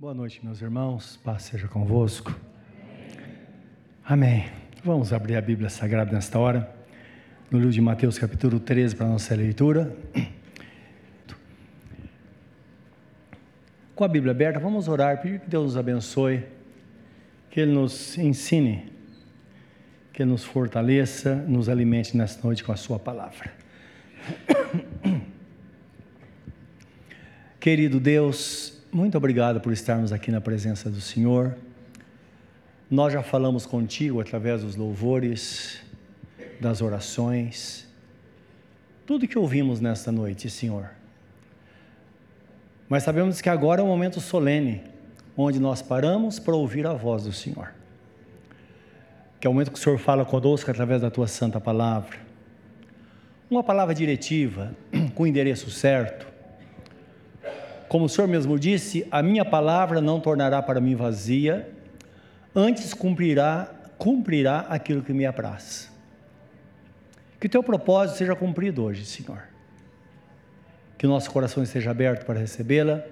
Boa noite, meus irmãos. Paz seja convosco. Amém. Vamos abrir a Bíblia Sagrada nesta hora, no livro de Mateus, capítulo 13, para a nossa leitura. Com a Bíblia aberta, vamos orar, pedir que Deus nos abençoe, que Ele nos ensine, que Ele nos fortaleça, nos alimente nesta noite com a Sua palavra. Querido Deus, muito obrigado por estarmos aqui na presença do Senhor. Nós já falamos contigo através dos louvores, das orações, tudo que ouvimos nesta noite, Senhor. Mas sabemos que agora é um momento solene, onde nós paramos para ouvir a voz do Senhor. Que é o momento que o Senhor fala conosco através da tua santa palavra. Uma palavra diretiva, com o endereço certo, como o Senhor mesmo disse, a minha palavra não tornará para mim vazia, antes cumprirá, cumprirá aquilo que me apraz. Que o teu propósito seja cumprido hoje, Senhor. Que o nosso coração esteja aberto para recebê-la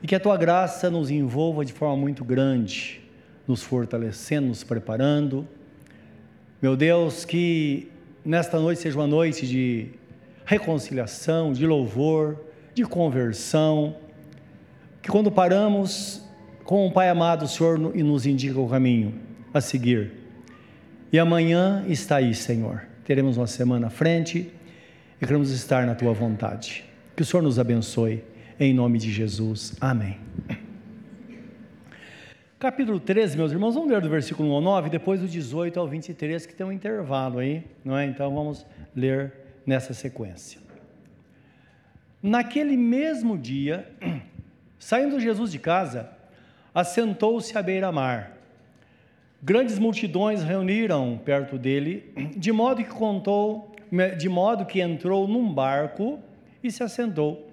e que a tua graça nos envolva de forma muito grande, nos fortalecendo, nos preparando. Meu Deus, que nesta noite seja uma noite de reconciliação, de louvor, de conversão, que quando paramos com o Pai amado, o Senhor e nos indica o caminho a seguir. E amanhã está aí, Senhor. Teremos uma semana à frente e queremos estar na tua vontade. Que o Senhor nos abençoe, em nome de Jesus. Amém. Capítulo 13, meus irmãos, vamos ler do versículo 1 ao 9, depois do 18 ao 23, que tem um intervalo aí, não é? Então vamos ler nessa sequência. Naquele mesmo dia, saindo Jesus de casa, assentou-se à beira-mar. Grandes multidões reuniram perto dele, de modo que contou, de modo que entrou num barco e se assentou.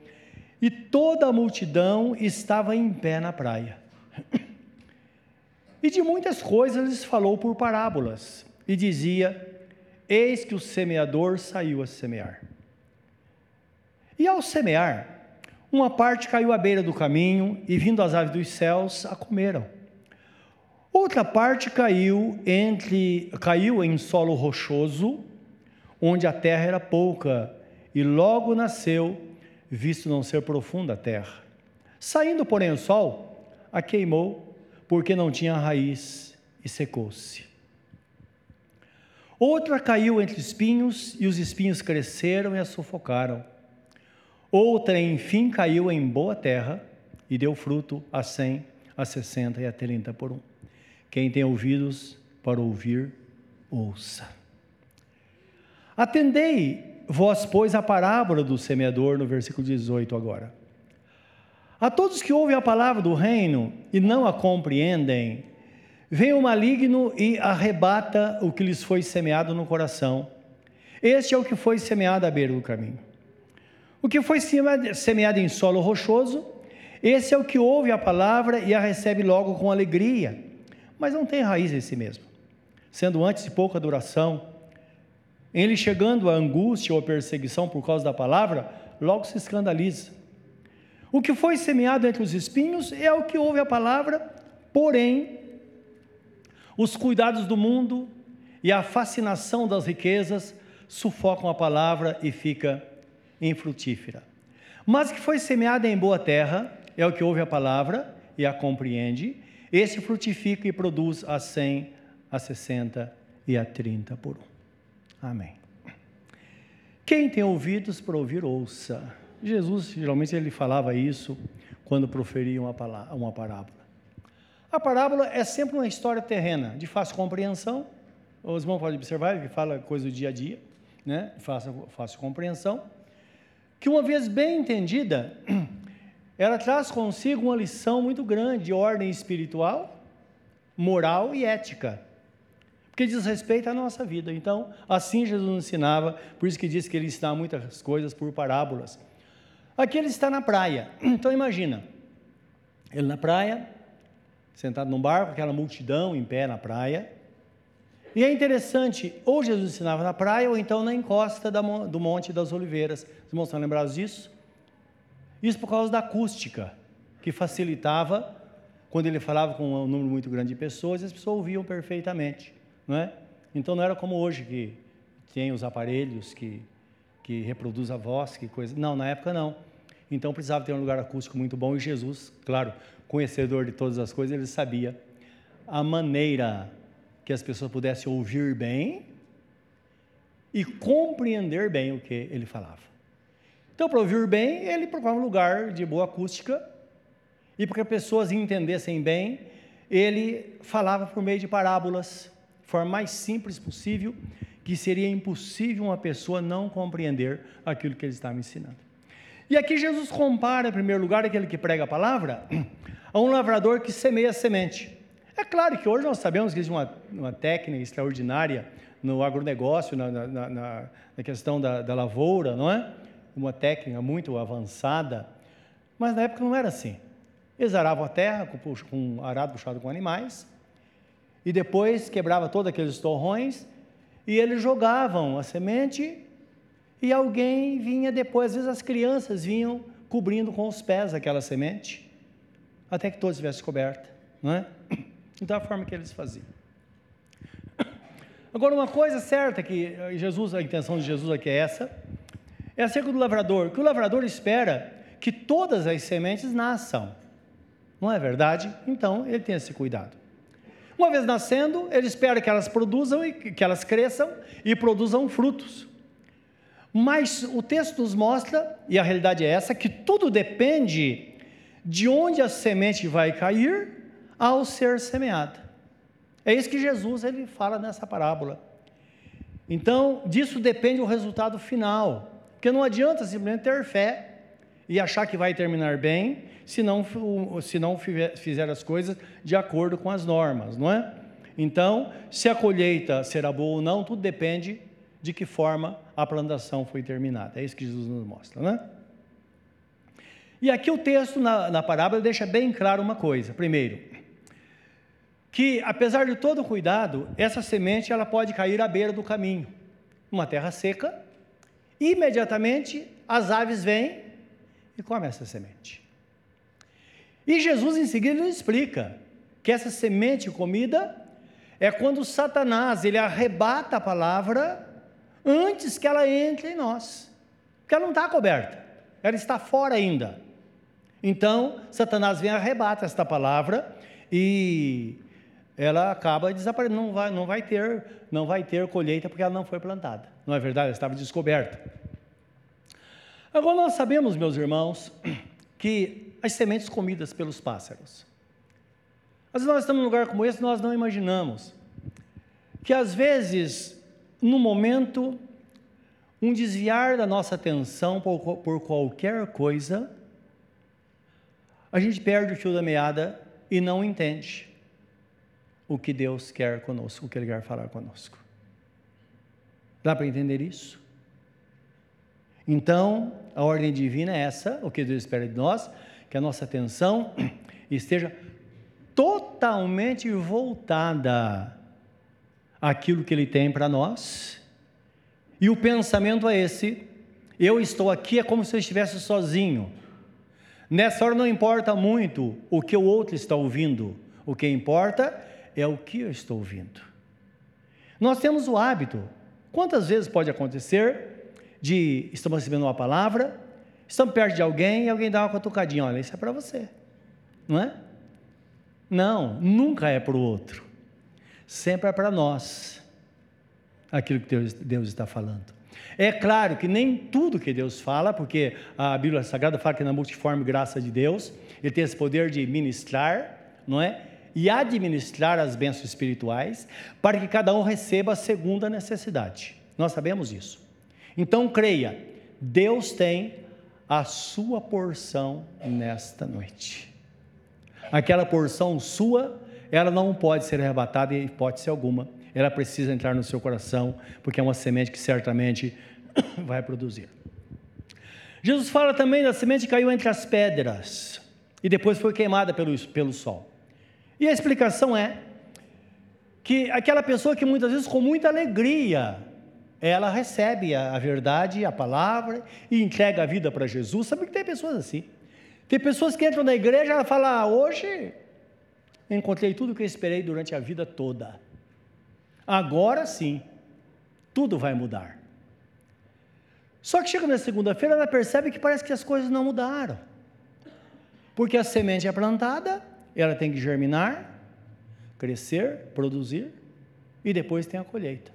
E toda a multidão estava em pé na praia. E de muitas coisas lhes falou por parábolas, e dizia: Eis que o semeador saiu a semear. E ao semear, uma parte caiu à beira do caminho, e vindo as aves dos céus, a comeram. Outra parte caiu entre caiu em solo rochoso, onde a terra era pouca, e logo nasceu, visto não ser profunda a terra. Saindo, porém, o sol, a queimou, porque não tinha raiz, e secou-se. Outra caiu entre espinhos, e os espinhos cresceram e a sufocaram. Outra, enfim, caiu em boa terra e deu fruto a cem, a sessenta e a trinta por um. Quem tem ouvidos para ouvir, ouça. Atendei vós, pois, a parábola do semeador, no versículo 18 agora. A todos que ouvem a palavra do reino e não a compreendem, vem o maligno e arrebata o que lhes foi semeado no coração. Este é o que foi semeado à beira do caminho. O que foi semeado em solo rochoso, esse é o que ouve a palavra e a recebe logo com alegria, mas não tem raiz em si mesmo, sendo antes de pouca duração. Ele chegando à angústia ou à perseguição por causa da palavra, logo se escandaliza. O que foi semeado entre os espinhos é o que ouve a palavra, porém, os cuidados do mundo e a fascinação das riquezas sufocam a palavra e fica infrutífera. Mas que foi semeada em boa terra, é o que ouve a palavra e a compreende, esse frutifica e produz a cem, a sessenta e a trinta por um. Amém. Quem tem ouvidos para ouvir, ouça. Jesus, geralmente, ele falava isso quando proferia uma, palavra, uma parábola. A parábola é sempre uma história terrena, de fácil compreensão. Os irmãos podem observar que fala coisa do dia a dia, né? fácil, fácil compreensão que uma vez bem entendida, ela traz consigo uma lição muito grande de ordem espiritual, moral e ética, porque diz respeito à nossa vida. Então, assim Jesus nos ensinava, por isso que diz que ele ensinava muitas coisas por parábolas. Aqui ele está na praia, então imagina, ele na praia, sentado num barco, aquela multidão em pé na praia, e é interessante, ou Jesus ensinava na praia, ou então na encosta do Monte das Oliveiras. Os irmãos estão lembrados disso? Isso por causa da acústica. que facilitava quando ele falava com um número muito grande de pessoas, as pessoas ouviam perfeitamente, não é? Então não era como hoje que tem os aparelhos que que reproduz a voz, que coisa. Não, na época não. Então precisava ter um lugar acústico muito bom e Jesus, claro, conhecedor de todas as coisas, ele sabia a maneira que as pessoas pudessem ouvir bem e compreender bem o que ele falava. Então, para ouvir bem, ele procurava um lugar de boa acústica e para que as pessoas entendessem bem, ele falava por meio de parábolas, de forma mais simples possível, que seria impossível uma pessoa não compreender aquilo que ele estava ensinando. E aqui Jesus compara, em primeiro lugar, aquele que prega a palavra, a um lavrador que semeia a semente. É claro que hoje nós sabemos que existe uma, uma técnica extraordinária no agronegócio, na, na, na, na questão da, da lavoura, não é? Uma técnica muito avançada, mas na época não era assim. Eles aravam a terra com, com arado puxado com animais, e depois quebrava todos aqueles torrões, e eles jogavam a semente e alguém vinha depois, às vezes as crianças vinham cobrindo com os pés aquela semente, até que todos estivessem coberta, não é? Então é a forma que eles faziam. Agora uma coisa certa que Jesus, a intenção de Jesus aqui é essa, é acerca do lavrador, que o lavrador espera que todas as sementes nasçam. Não é verdade? Então ele tem esse cuidado. Uma vez nascendo, ele espera que elas produzam e que elas cresçam e produzam frutos. Mas o texto nos mostra, e a realidade é essa, que tudo depende de onde a semente vai cair ao ser semeada. É isso que Jesus ele fala nessa parábola. Então, disso depende o resultado final. Porque não adianta simplesmente ter fé e achar que vai terminar bem, se não, se não fizer as coisas de acordo com as normas, não é? Então, se a colheita será boa ou não, tudo depende de que forma a plantação foi terminada. É isso que Jesus nos mostra, né? E aqui o texto na, na parábola deixa bem claro uma coisa. Primeiro, que apesar de todo o cuidado, essa semente ela pode cair à beira do caminho, uma terra seca. Imediatamente as aves vêm e comem essa semente. E Jesus em seguida explica que essa semente comida é quando Satanás ele arrebata a palavra antes que ela entre em nós. Porque ela não está coberta, ela está fora ainda. Então, Satanás vem arrebata esta palavra e ela acaba desaparecendo, não vai, não vai ter, não vai ter colheita porque ela não foi plantada. Não é verdade? Ela estava descoberta. Agora nós sabemos, meus irmãos, que as sementes comidas pelos pássaros. Às vezes nós estamos num lugar como esse, nós não imaginamos que às vezes no momento, um desviar da nossa atenção por, por qualquer coisa, a gente perde o fio da meada e não entende o que Deus quer conosco, o que Ele quer falar conosco. Dá para entender isso? Então, a ordem divina é essa, o que Deus espera de nós, que a nossa atenção esteja totalmente voltada aquilo que Ele tem para nós. E o pensamento é esse: eu estou aqui, é como se eu estivesse sozinho. Nessa hora não importa muito o que o outro está ouvindo, o que importa é o que eu estou ouvindo. Nós temos o hábito, quantas vezes pode acontecer, de estamos recebendo uma palavra, estamos perto de alguém e alguém dá uma cutucadinha, olha, isso é para você, não é? Não, nunca é para o outro sempre é para nós aquilo que Deus, Deus está falando. É claro que nem tudo que Deus fala, porque a Bíblia Sagrada fala que na multiforme graça de Deus, Ele tem esse poder de ministrar, não é? E administrar as bênçãos espirituais, para que cada um receba a necessidade. Nós sabemos isso. Então creia, Deus tem a sua porção nesta noite. Aquela porção sua ela não pode ser arrebatada em hipótese alguma. Ela precisa entrar no seu coração, porque é uma semente que certamente vai produzir. Jesus fala também da semente que caiu entre as pedras e depois foi queimada pelo, pelo sol. E a explicação é que aquela pessoa que muitas vezes com muita alegria ela recebe a, verdade, a palavra e entrega a vida para Jesus. Sabe que tem pessoas assim? Tem pessoas que entram na igreja e falam: ah, hoje encontrei tudo o que eu esperei durante a vida toda. Agora sim, tudo vai mudar. Só que chega na segunda-feira, ela percebe que parece que as coisas não mudaram. Porque a semente é plantada, ela tem que germinar, crescer, produzir, e depois tem a colheita.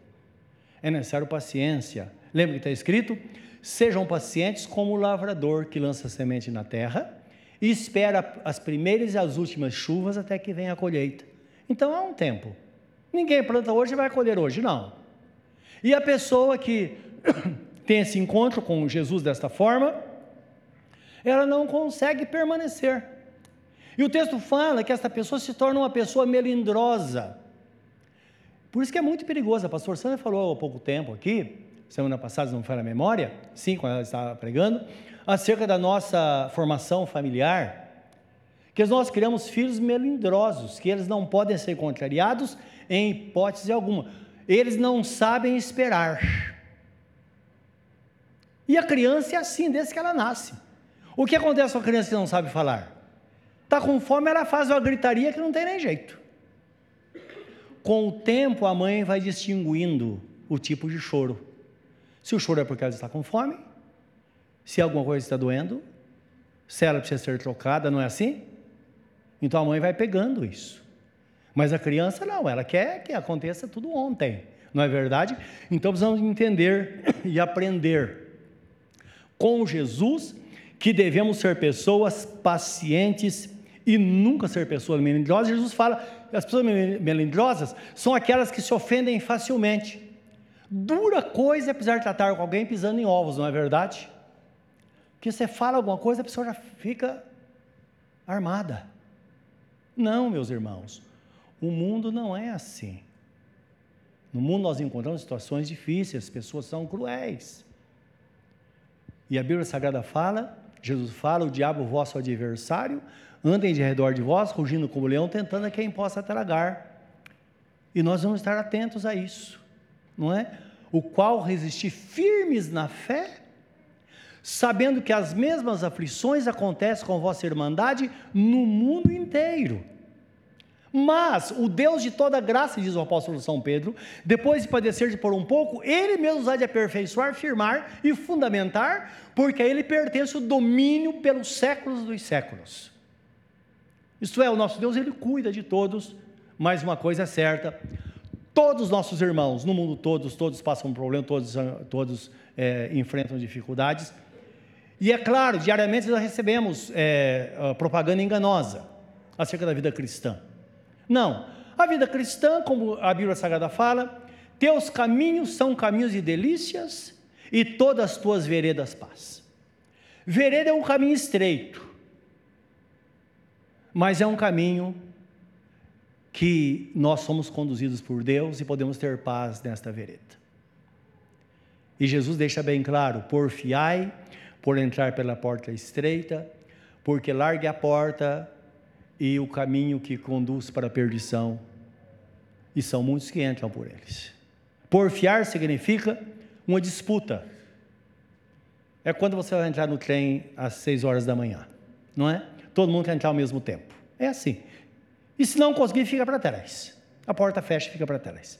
É necessário paciência. Lembra que está escrito? Sejam pacientes como o lavrador que lança semente na terra e espera as primeiras e as últimas chuvas até que venha a colheita. Então há um tempo. Ninguém planta hoje e vai colher hoje, não. E a pessoa que tem esse encontro com Jesus desta forma, ela não consegue permanecer. E o texto fala que essa pessoa se torna uma pessoa melindrosa. Por isso que é muito perigoso. A pastor Sandra falou há pouco tempo aqui, semana passada, não foi na memória, sim, quando ela estava pregando, acerca da nossa formação familiar, que nós criamos filhos melindrosos, que eles não podem ser contrariados em hipótese alguma. Eles não sabem esperar. E a criança é assim, desde que ela nasce. O que acontece com a criança que não sabe falar? Está com fome, ela faz uma gritaria que não tem nem jeito. Com o tempo, a mãe vai distinguindo o tipo de choro. Se o choro é porque ela está com fome, se alguma coisa está doendo, se ela precisa ser trocada, não é assim? Então a mãe vai pegando isso. Mas a criança não, ela quer que aconteça tudo ontem, não é verdade? Então precisamos entender e aprender com Jesus que devemos ser pessoas pacientes e nunca ser pessoas melindrosas. Jesus fala as pessoas melindrosas são aquelas que se ofendem facilmente. Dura coisa é precisar tratar com alguém pisando em ovos, não é verdade? Porque você fala alguma coisa, a pessoa já fica armada. Não, meus irmãos, o mundo não é assim. No mundo nós encontramos situações difíceis, as pessoas são cruéis. E a Bíblia Sagrada fala, Jesus fala, o diabo vosso adversário, andem de redor de vós, rugindo como leão, tentando a quem possa tragar. E nós vamos estar atentos a isso, não é? O qual resistir firmes na fé, sabendo que as mesmas aflições acontecem com vossa irmandade no mundo inteiro. Mas o Deus de toda graça, diz o apóstolo São Pedro, depois de padecer de por um pouco, ele mesmo há de aperfeiçoar, firmar e fundamentar, porque a ele pertence o domínio pelos séculos dos séculos. Isto é, o nosso Deus, ele cuida de todos, mas uma coisa é certa: todos os nossos irmãos, no mundo todos, todos passam por problema, todos, todos é, enfrentam dificuldades, e é claro, diariamente nós recebemos é, propaganda enganosa acerca da vida cristã. Não, a vida cristã, como a Bíblia Sagrada fala, teus caminhos são caminhos de delícias e todas as tuas veredas paz. Vereda é um caminho estreito, mas é um caminho que nós somos conduzidos por Deus e podemos ter paz nesta vereda. E Jesus deixa bem claro: porfiai por entrar pela porta estreita, porque largue a porta e o caminho que conduz para a perdição, e são muitos que entram por eles. Porfiar significa uma disputa. É quando você vai entrar no trem às seis horas da manhã, não é? Todo mundo quer entrar ao mesmo tempo. É assim. E se não conseguir, fica para trás. A porta fecha e fica para trás.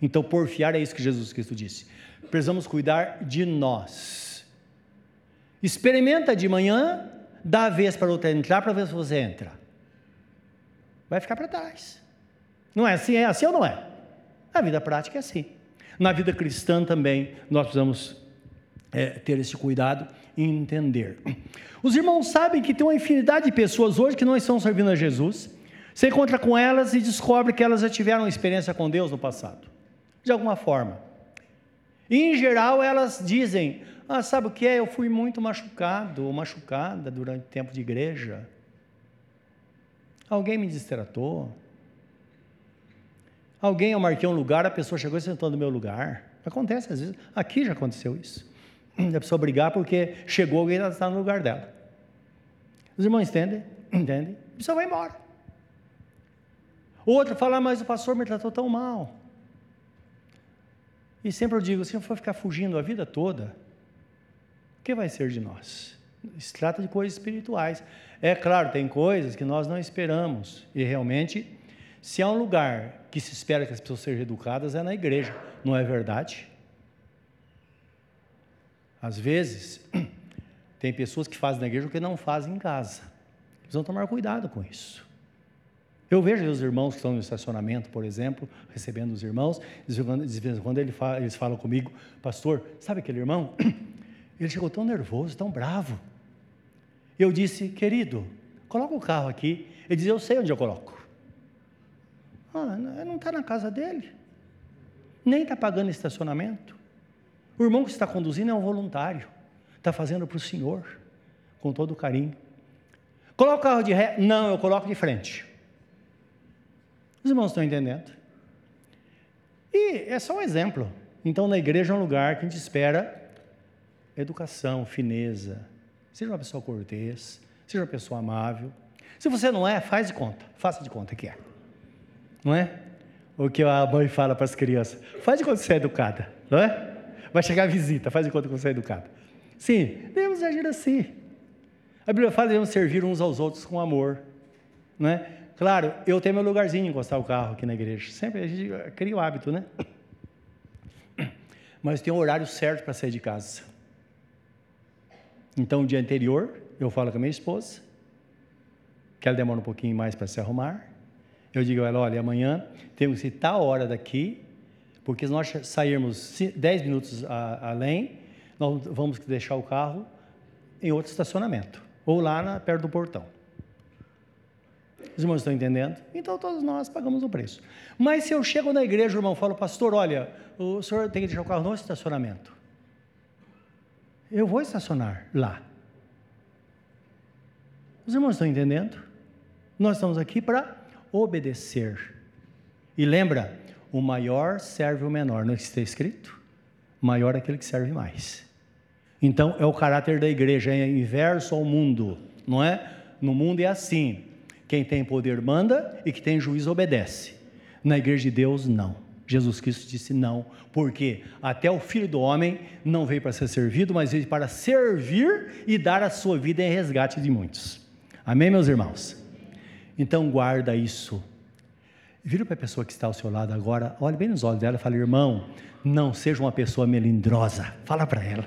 Então, porfiar é isso que Jesus Cristo disse. Precisamos cuidar de nós Experimenta de manhã, dá a vez para outra entrar para ver se você entra. Vai ficar para trás. Não é assim? É assim ou não é? Na vida prática é assim. Na vida cristã também nós precisamos é, ter esse cuidado entender. Os irmãos sabem que tem uma infinidade de pessoas hoje que não estão servindo a Jesus. Você encontra com elas e descobre que elas já tiveram experiência com Deus no passado, de alguma forma. E, em geral, elas dizem: ah, sabe o que é? Eu fui muito machucado ou machucada durante o tempo de igreja. Alguém me distratou. Alguém, eu marquei um lugar, a pessoa chegou e sentou no meu lugar. Acontece às vezes. Aqui já aconteceu isso. A pessoa brigar porque chegou alguém e está no lugar dela. Os irmãos entendem? Entendem? A pessoa vai embora. Outro fala, ah, mas o pastor me tratou tão mal. E sempre eu digo, se eu for ficar fugindo a vida toda, o que vai ser de nós? Se trata de coisas espirituais. É claro, tem coisas que nós não esperamos. E realmente, se há um lugar que se espera que as pessoas sejam educadas, é na igreja. Não é verdade? Às vezes, tem pessoas que fazem na igreja o que não fazem em casa. Precisam tomar cuidado com isso. Eu vejo os irmãos que estão no estacionamento, por exemplo, recebendo os irmãos, quando eles falam comigo, pastor, sabe aquele irmão? Ele chegou tão nervoso, tão bravo. Eu disse, querido, coloca o carro aqui. Ele dizia, eu sei onde eu coloco. Ah, não está na casa dele. Nem está pagando estacionamento. O irmão que está conduzindo é um voluntário. Está fazendo para o Senhor, com todo carinho. Coloca o carro de ré. Não, eu coloco de frente. Os irmãos estão entendendo? E é só um exemplo. Então, na igreja é um lugar que a gente espera educação, fineza. Seja uma pessoa cortês, seja uma pessoa amável. Se você não é, faz de conta, faça de conta que é. Não é? O que a mãe fala para as crianças: faz de conta que você é educada, não é? Vai chegar a visita, faz de conta que você é educada. Sim, devemos agir assim. A Bíblia fala que devemos servir uns aos outros com amor, não é? Claro, eu tenho meu lugarzinho encostar o carro aqui na igreja. Sempre a gente cria o hábito, né? Mas tem um horário certo para sair de casa. Então, o dia anterior, eu falo com a minha esposa, que ela demora um pouquinho mais para se arrumar. Eu digo a ela: olha, amanhã temos que ir tal hora daqui, porque se nós sairmos 10 minutos a, além, nós vamos deixar o carro em outro estacionamento, ou lá na, perto do portão. Os irmãos estão entendendo? Então todos nós pagamos o preço. Mas se eu chego na igreja, irmão fala, pastor, olha, o senhor tem que deixar o carro no estacionamento. Eu vou estacionar lá. Os irmãos estão entendendo? Nós estamos aqui para obedecer. E lembra, o maior serve o menor, não está escrito? Maior é aquele que serve mais. Então é o caráter da igreja, é inverso ao mundo, não é? No mundo é assim: quem tem poder manda e que tem juízo obedece. Na igreja de Deus, não. Jesus Cristo disse não, porque até o Filho do Homem não veio para ser servido, mas veio para servir e dar a sua vida em resgate de muitos. Amém, meus irmãos? Então guarda isso. Vira para a pessoa que está ao seu lado agora, olhe bem nos olhos dela e fala: irmão, não seja uma pessoa melindrosa. Fala para ela.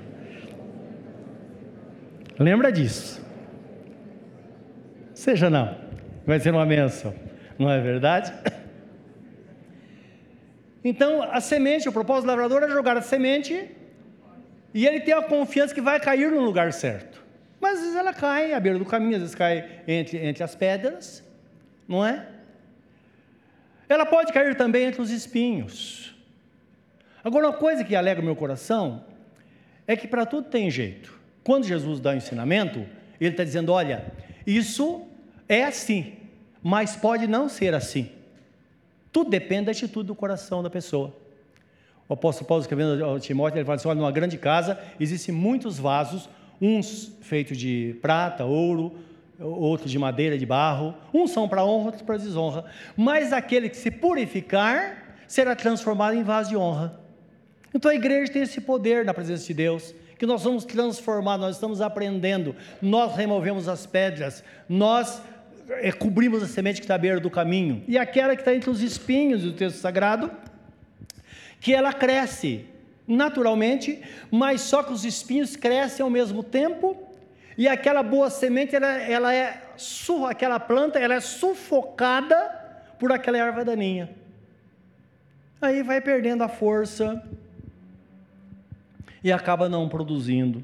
Lembra disso. Seja não vai ser uma benção, não é verdade? Então, a semente, o propósito do lavrador é jogar a semente e ele tem a confiança que vai cair no lugar certo. Mas às vezes ela cai à beira do caminho, às vezes cai entre, entre as pedras, não é? Ela pode cair também entre os espinhos. Agora, uma coisa que alegra o meu coração é que para tudo tem jeito. Quando Jesus dá o ensinamento, ele está dizendo: olha, isso é assim, mas pode não ser assim. Tudo depende da atitude do coração da pessoa. O apóstolo Paulo escrevendo ao Timóteo, ele fala assim: olha, numa grande casa existem muitos vasos, uns feitos de prata, ouro, outros de madeira, de barro. Uns são para honra, outros para desonra. Mas aquele que se purificar será transformado em vaso de honra. Então a igreja tem esse poder na presença de Deus que nós somos transformados, nós estamos aprendendo, nós removemos as pedras, nós é, cobrimos a semente que está à beira do caminho, e aquela que está entre os espinhos do texto sagrado, que ela cresce naturalmente, mas só que os espinhos crescem ao mesmo tempo, e aquela boa semente, ela, ela é, aquela planta, ela é sufocada por aquela erva daninha. Aí vai perdendo a força e acaba não produzindo.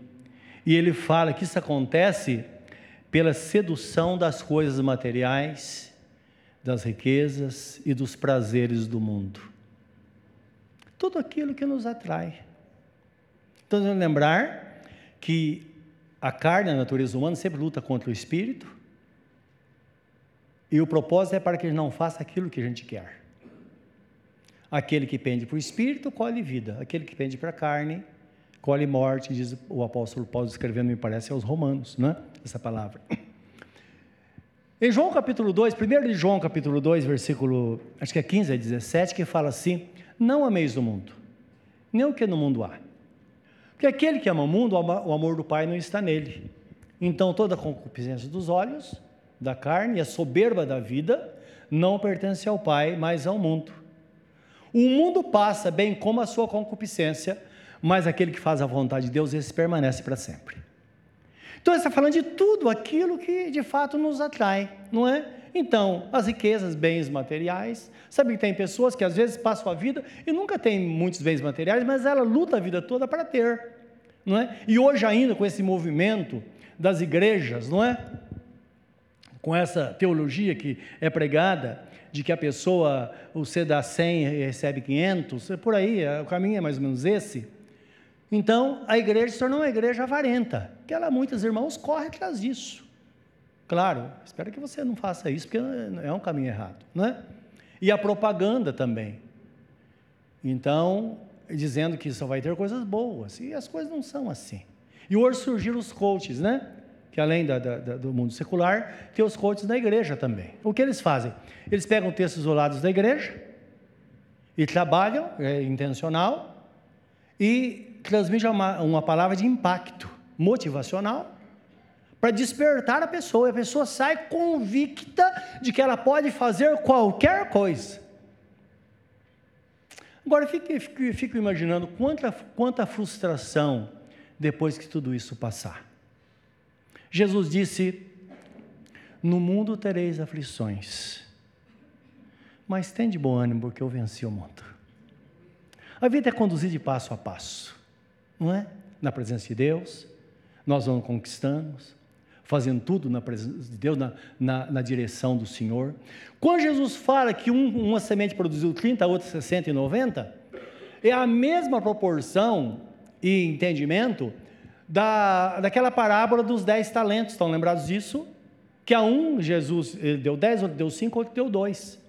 E ele fala que isso acontece pela sedução das coisas materiais, das riquezas e dos prazeres do mundo. Tudo aquilo que nos atrai. Então, lembrar que a carne, a natureza humana, sempre luta contra o espírito, e o propósito é para que ele não faça aquilo que a gente quer. Aquele que pende para o espírito colhe vida, aquele que pende para a carne colhe morte, diz o apóstolo Paulo escrevendo, me parece, aos romanos, né? essa palavra. Em João capítulo 2, primeiro de João capítulo 2, versículo, acho que é 15 a 17, que fala assim, não ameis o mundo, nem o que no mundo há. Porque aquele que ama o mundo, o amor do Pai não está nele. Então toda a concupiscência dos olhos, da carne e a soberba da vida não pertence ao Pai, mas ao mundo. O mundo passa, bem como a sua concupiscência, mas aquele que faz a vontade de Deus, esse permanece para sempre. Então, ele está falando de tudo aquilo que de fato nos atrai, não é? Então, as riquezas, bens materiais. Sabe que tem pessoas que às vezes passam a vida e nunca tem muitos bens materiais, mas ela luta a vida toda para ter, não é? E hoje ainda com esse movimento das igrejas, não é? Com essa teologia que é pregada, de que a pessoa, você dá 100 e recebe 500, por aí, o caminho é mais ou menos esse. Então, a igreja se tornou uma igreja avarenta, que ela, muitos irmãos correm atrás disso. Claro, espero que você não faça isso, porque é um caminho errado, não é? E a propaganda também. Então, dizendo que só vai ter coisas boas, e as coisas não são assim. E hoje surgiram os coaches, né? Que além da, da, do mundo secular, tem os coaches da igreja também. O que eles fazem? Eles pegam textos isolados da igreja e trabalham, é intencional, e transmitem uma, uma palavra de impacto motivacional para despertar a pessoa. E a pessoa sai convicta de que ela pode fazer qualquer coisa. Agora, fico, fico, imaginando quanta, quanta frustração depois que tudo isso passar. Jesus disse: No mundo tereis aflições, mas tem de bom ânimo, porque eu venci o mundo. A vida é conduzir de passo a passo, não é? Na presença de Deus, nós vamos conquistando, fazendo tudo na presença de Deus, na, na, na direção do Senhor. Quando Jesus fala que um, uma semente produziu 30, a outra 60 e 90, é a mesma proporção e entendimento da, daquela parábola dos 10 talentos. Estão lembrados disso? Que a um Jesus ele deu 10, outro deu 5, outro deu 2.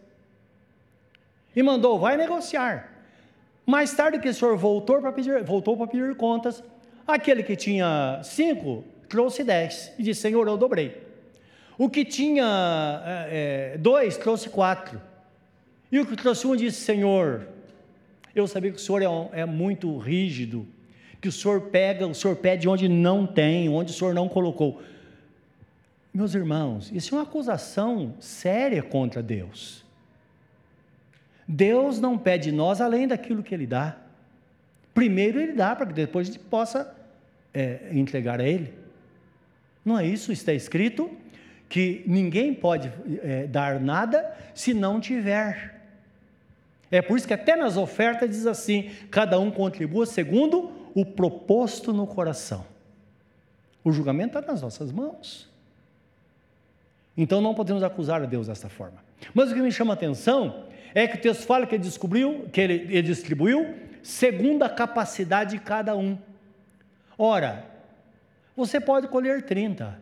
E mandou, vai negociar. Mais tarde que o senhor voltou para pedir, voltou para pedir contas, aquele que tinha cinco trouxe dez e disse: Senhor, eu dobrei. O que tinha é, dois trouxe quatro. E o que trouxe um disse: Senhor, eu sabia que o Senhor é, é muito rígido, que o Senhor pega, o Senhor pede onde não tem, onde o Senhor não colocou. Meus irmãos, isso é uma acusação séria contra Deus. Deus não pede de nós além daquilo que Ele dá. Primeiro Ele dá, para que depois a gente possa é, entregar a Ele. Não é isso? Está escrito que ninguém pode é, dar nada se não tiver. É por isso que até nas ofertas diz assim: cada um contribua segundo o proposto no coração. O julgamento está nas nossas mãos. Então não podemos acusar a Deus dessa forma. Mas o que me chama a atenção é que o texto fala que ele descobriu, que ele, ele distribuiu segundo a capacidade de cada um. Ora, você pode colher 30.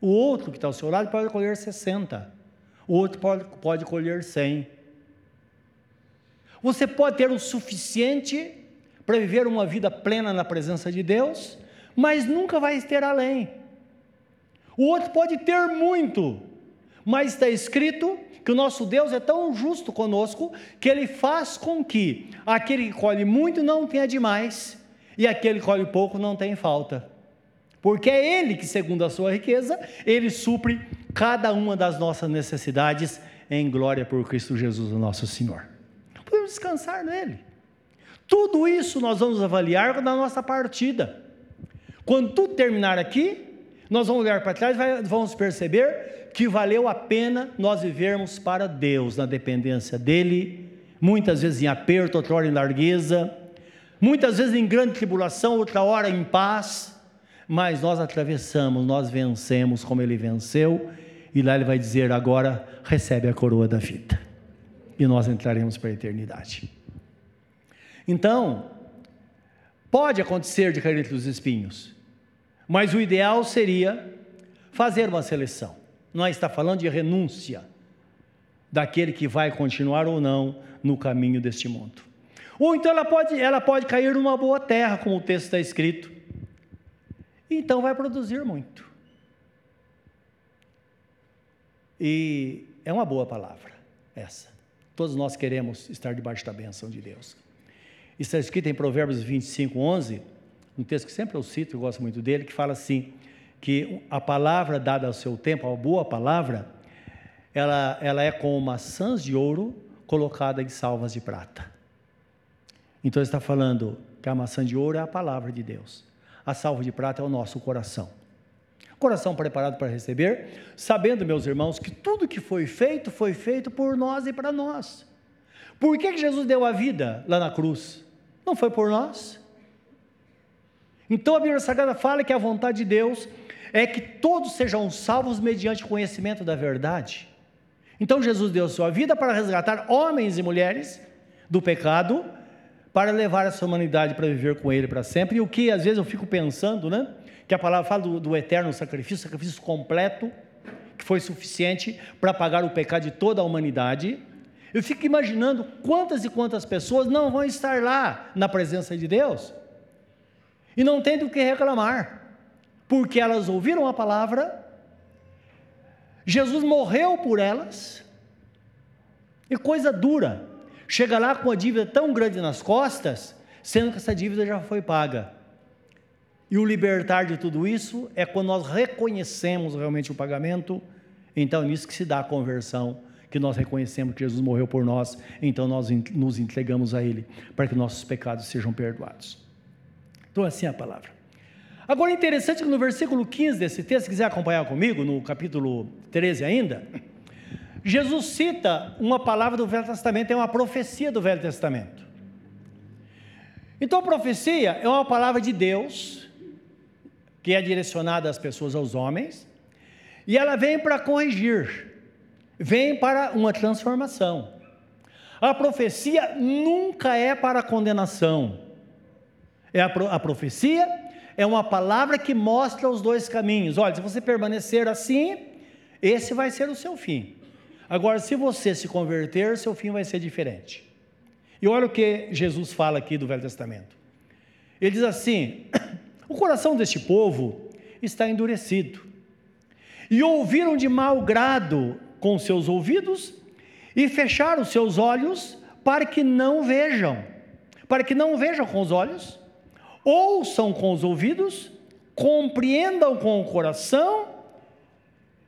O outro que está ao seu lado pode colher 60. O outro pode, pode colher 100. Você pode ter o suficiente para viver uma vida plena na presença de Deus, mas nunca vai ter além. O outro pode ter muito, mas está escrito que o nosso Deus é tão justo conosco que ele faz com que aquele que colhe muito não tenha demais e aquele que colhe pouco não tenha falta porque é Ele que, segundo a sua riqueza, Ele supre cada uma das nossas necessidades em glória por Cristo Jesus, o nosso Senhor. Podemos descansar nele. Tudo isso nós vamos avaliar na nossa partida. Quando tudo terminar aqui, nós vamos olhar para trás e vamos perceber que valeu a pena nós vivermos para Deus, na dependência dEle, muitas vezes em aperto, outra hora em largueza, muitas vezes em grande tribulação, outra hora em paz mas nós atravessamos, nós vencemos como ele venceu, e lá ele vai dizer: agora recebe a coroa da vida, e nós entraremos para a eternidade. Então, pode acontecer de cair entre os espinhos, mas o ideal seria fazer uma seleção. Nós está falando de renúncia daquele que vai continuar ou não no caminho deste mundo. Ou então ela pode, ela pode cair numa boa terra, como o texto está escrito, então vai produzir muito. E é uma boa palavra essa. Todos nós queremos estar debaixo da benção de Deus. Está escrito em Provérbios 25, 11, um texto que sempre eu cito, eu gosto muito dele, que fala assim: que a palavra dada ao seu tempo, a boa palavra, ela, ela é como maçãs de ouro colocada em salvas de prata. Então está falando que a maçã de ouro é a palavra de Deus. A salva de prata é o nosso coração. Coração preparado para receber, sabendo, meus irmãos, que tudo que foi feito foi feito por nós e para nós. Por que, que Jesus deu a vida lá na cruz? Não foi por nós? Então a Bíblia Sagrada fala que a vontade de Deus é que todos sejam salvos mediante o conhecimento da verdade. Então Jesus deu sua vida para resgatar homens e mulheres do pecado, para levar essa humanidade para viver com Ele para sempre. E o que às vezes eu fico pensando, né? Que a palavra fala do, do eterno sacrifício, sacrifício completo, que foi suficiente para pagar o pecado de toda a humanidade. Eu fico imaginando quantas e quantas pessoas não vão estar lá na presença de Deus e não têm do que reclamar, porque elas ouviram a palavra, Jesus morreu por elas, e coisa dura, chega lá com a dívida tão grande nas costas, sendo que essa dívida já foi paga. E o libertar de tudo isso é quando nós reconhecemos realmente o pagamento, então é nisso que se dá a conversão, que nós reconhecemos que Jesus morreu por nós, então nós nos entregamos a Ele, para que nossos pecados sejam perdoados. Então, assim é a palavra. Agora, interessante que no versículo 15 desse texto, se quiser acompanhar comigo, no capítulo 13 ainda, Jesus cita uma palavra do Velho Testamento, é uma profecia do Velho Testamento. Então, profecia é uma palavra de Deus, que é direcionada às pessoas, aos homens, e ela vem para corrigir, vem para uma transformação. A profecia nunca é para condenação, é a, a profecia é uma palavra que mostra os dois caminhos. Olha, se você permanecer assim, esse vai ser o seu fim. Agora, se você se converter, seu fim vai ser diferente. E olha o que Jesus fala aqui do Velho Testamento. Ele diz assim: o coração deste povo está endurecido, e ouviram de mau grado com seus ouvidos, e fecharam seus olhos para que não vejam, para que não vejam com os olhos, ouçam com os ouvidos, compreendam com o coração,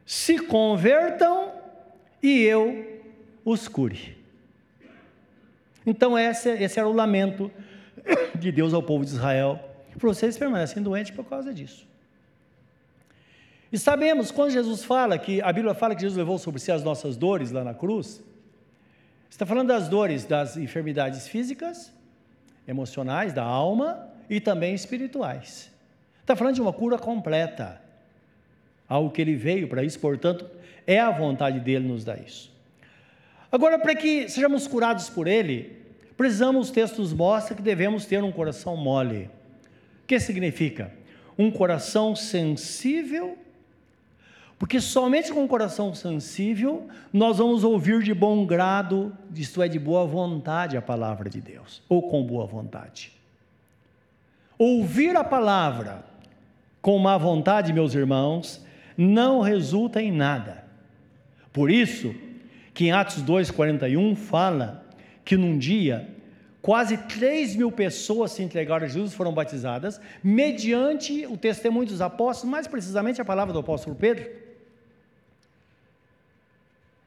se convertam e eu os cure. Então, esse, esse era o lamento de Deus ao povo de Israel. Vocês permanecem doentes por causa disso. E sabemos, quando Jesus fala que, a Bíblia fala que Jesus levou sobre si as nossas dores lá na cruz, está falando das dores das enfermidades físicas, emocionais, da alma e também espirituais. Está falando de uma cura completa, algo que ele veio para isso, portanto, é a vontade dele nos dar isso. Agora, para que sejamos curados por ele, precisamos, os textos mostram que devemos ter um coração mole. O que significa? Um coração sensível, porque somente com um coração sensível nós vamos ouvir de bom grado, isto é, de boa vontade, a palavra de Deus, ou com boa vontade. Ouvir a palavra com má vontade, meus irmãos, não resulta em nada. Por isso, que em Atos 2,41 fala que num dia quase 3 mil pessoas se entregaram a Jesus, foram batizadas, mediante o testemunho dos apóstolos, mais precisamente a palavra do apóstolo Pedro.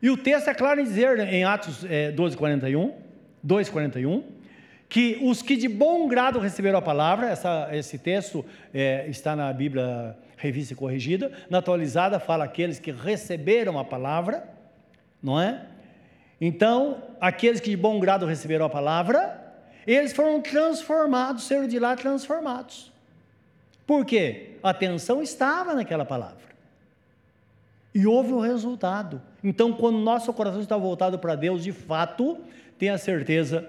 E o texto é claro em dizer, em Atos é, 12,41, 2,41, que os que de bom grado receberam a palavra, essa, esse texto é, está na Bíblia Revista e Corrigida, na atualizada fala aqueles que receberam a palavra, não é? Então, aqueles que de bom grado receberam a palavra, eles foram transformados, saíram de lá transformados. Por quê? A atenção estava naquela palavra. E houve o um resultado. Então, quando nosso coração está voltado para Deus, de fato, tenha certeza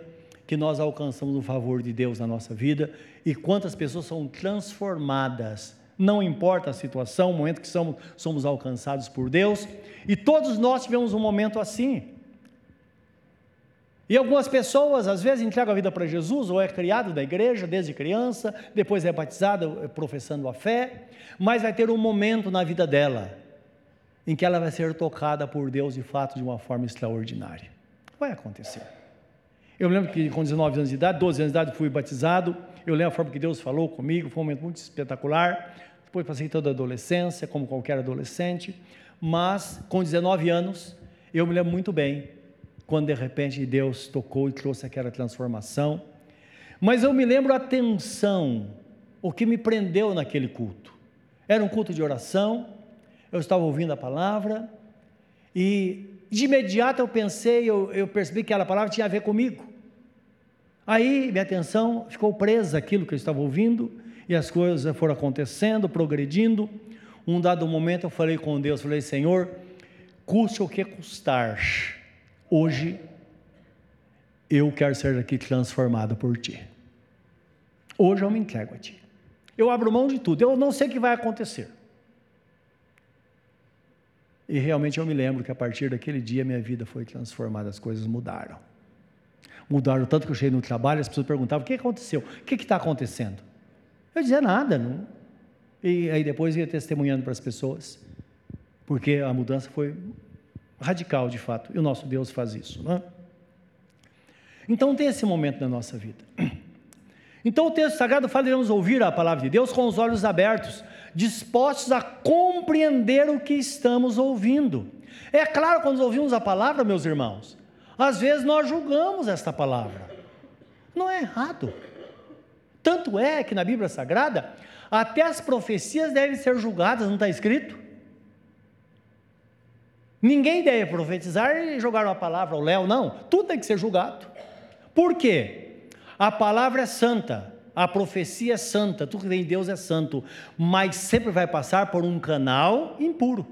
que nós alcançamos o favor de Deus na nossa vida e quantas pessoas são transformadas. Não importa a situação, o momento que somos, somos alcançados por Deus, e todos nós tivemos um momento assim. E algumas pessoas, às vezes, entregam a vida para Jesus, ou é criado da igreja desde criança, depois é batizada professando a fé, mas vai ter um momento na vida dela em que ela vai ser tocada por Deus de fato de uma forma extraordinária. Vai acontecer. Eu lembro que com 19 anos de idade, 12 anos de idade, fui batizado. Eu lembro a forma que Deus falou comigo, foi um momento muito espetacular. Depois passei toda a adolescência, como qualquer adolescente, mas com 19 anos, eu me lembro muito bem quando de repente Deus tocou e trouxe aquela transformação. Mas eu me lembro a tensão, o que me prendeu naquele culto. Era um culto de oração, eu estava ouvindo a palavra, e de imediato eu pensei, eu, eu percebi que aquela palavra tinha a ver comigo. Aí minha atenção ficou presa àquilo que eu estava ouvindo, e as coisas foram acontecendo, progredindo. Um dado momento eu falei com Deus, falei, Senhor, custe o que custar, hoje eu quero ser aqui transformado por Ti. Hoje eu me entrego a Ti. Eu abro mão de tudo, eu não sei o que vai acontecer. E realmente eu me lembro que a partir daquele dia minha vida foi transformada, as coisas mudaram. Mudaram tanto que eu cheguei no trabalho, as pessoas perguntavam: o que aconteceu? O que está acontecendo? Eu dizia nada. Não. E aí depois ia testemunhando para as pessoas, porque a mudança foi radical de fato, e o nosso Deus faz isso. Não é? Então tem esse momento na nossa vida. Então o texto sagrado fala: devemos ouvir a palavra de Deus com os olhos abertos, dispostos a compreender o que estamos ouvindo. É claro, quando ouvimos a palavra, meus irmãos, às vezes nós julgamos esta palavra. Não é errado. Tanto é que na Bíblia Sagrada, até as profecias devem ser julgadas, não está escrito? Ninguém deve profetizar e jogar uma palavra ao léu, não. Tudo tem que ser julgado. Por quê? A palavra é santa, a profecia é santa, tudo que vem de Deus é santo, mas sempre vai passar por um canal impuro,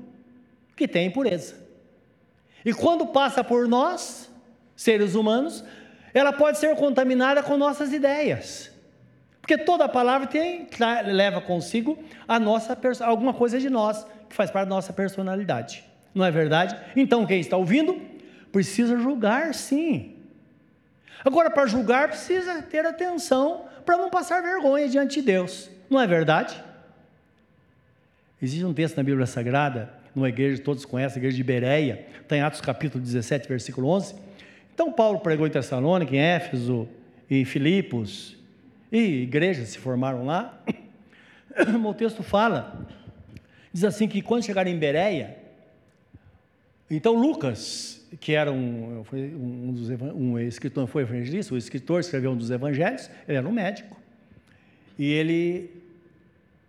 que tem impureza. E quando passa por nós, seres humanos, ela pode ser contaminada com nossas ideias. Porque toda palavra tem, leva consigo a nossa alguma coisa de nós, que faz parte da nossa personalidade. Não é verdade? Então quem está ouvindo precisa julgar, sim. Agora, para julgar, precisa ter atenção para não passar vergonha diante de Deus. Não é verdade? Existe um texto na Bíblia Sagrada, numa igreja todos conhecem, a igreja de Bereia, está em Atos capítulo 17, versículo 11. Então, Paulo pregou em Tessalônica, em Éfeso, em Filipos, e igrejas se formaram lá. O texto fala, diz assim que quando chegaram em Bereia, então Lucas, que era um, um, dos, um escritor, foi evangelista, o escritor escreveu um dos evangelhos, ele era um médico. E ele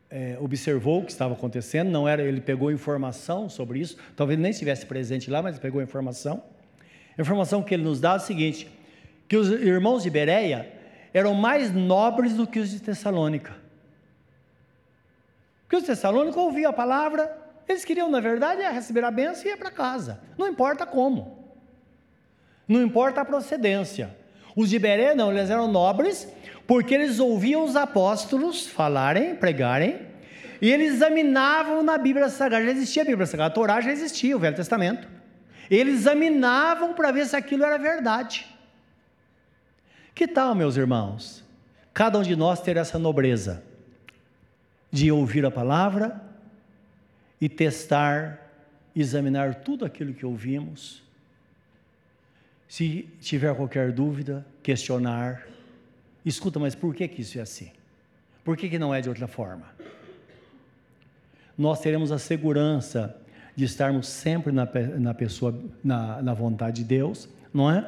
é, observou o que estava acontecendo, não era, ele pegou informação sobre isso, talvez nem estivesse presente lá, mas pegou informação. A informação que ele nos dá é o seguinte: que os irmãos de Bereia eram mais nobres do que os de Tessalônica. Porque os Tessalônicos ouviam a palavra, eles queriam, na verdade, receber a bênção e ir para casa. Não importa como. Não importa a procedência. Os de Beré, não, eles eram nobres, porque eles ouviam os apóstolos falarem, pregarem, e eles examinavam na Bíblia Sagrada. Já existia a Bíblia Sagrada, a Torá já existia, o Velho Testamento. Eles examinavam para ver se aquilo era verdade. Que tal, meus irmãos? Cada um de nós ter essa nobreza de ouvir a palavra e testar, examinar tudo aquilo que ouvimos. Se tiver qualquer dúvida, questionar. Escuta, mas por que, que isso é assim? Por que, que não é de outra forma? Nós teremos a segurança de estarmos sempre na, na pessoa, na, na vontade de Deus, não é?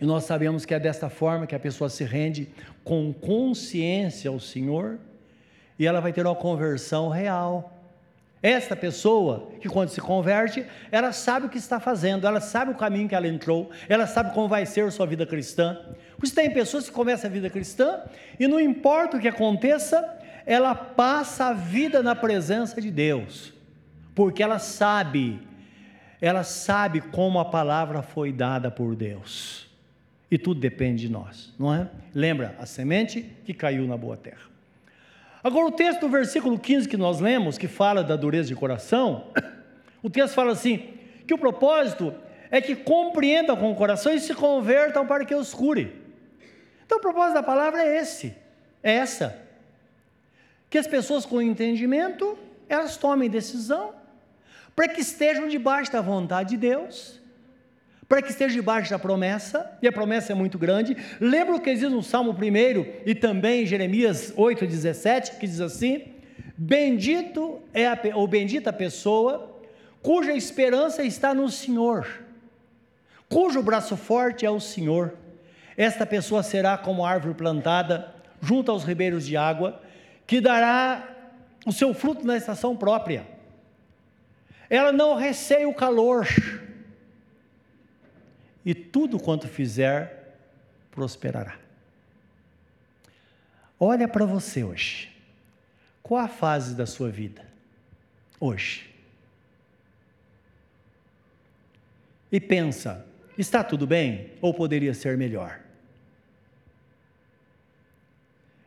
E nós sabemos que é desta forma que a pessoa se rende com consciência ao Senhor e ela vai ter uma conversão real. Esta pessoa que quando se converte, ela sabe o que está fazendo, ela sabe o caminho que ela entrou, ela sabe como vai ser a sua vida cristã. Por isso tem pessoas que começam a vida cristã e não importa o que aconteça, ela passa a vida na presença de Deus, porque ela sabe, ela sabe como a palavra foi dada por Deus. E tudo depende de nós, não é? Lembra, a semente que caiu na boa terra. Agora, o texto do versículo 15 que nós lemos, que fala da dureza de coração, o texto fala assim: que o propósito é que compreendam com o coração e se convertam para que os cure. Então, o propósito da palavra é esse, é essa. Que as pessoas com entendimento, elas tomem decisão, para que estejam debaixo da vontade de Deus para que esteja debaixo da promessa, e a promessa é muito grande. Lembra o que diz no Salmo 1 e também em Jeremias 8,17, que diz assim: Bendito é a, ou bendita a pessoa cuja esperança está no Senhor, cujo braço forte é o Senhor. Esta pessoa será como árvore plantada junto aos ribeiros de água, que dará o seu fruto na estação própria. Ela não receia o calor, e tudo quanto fizer prosperará. Olha para você hoje. Qual a fase da sua vida? Hoje. E pensa: está tudo bem ou poderia ser melhor?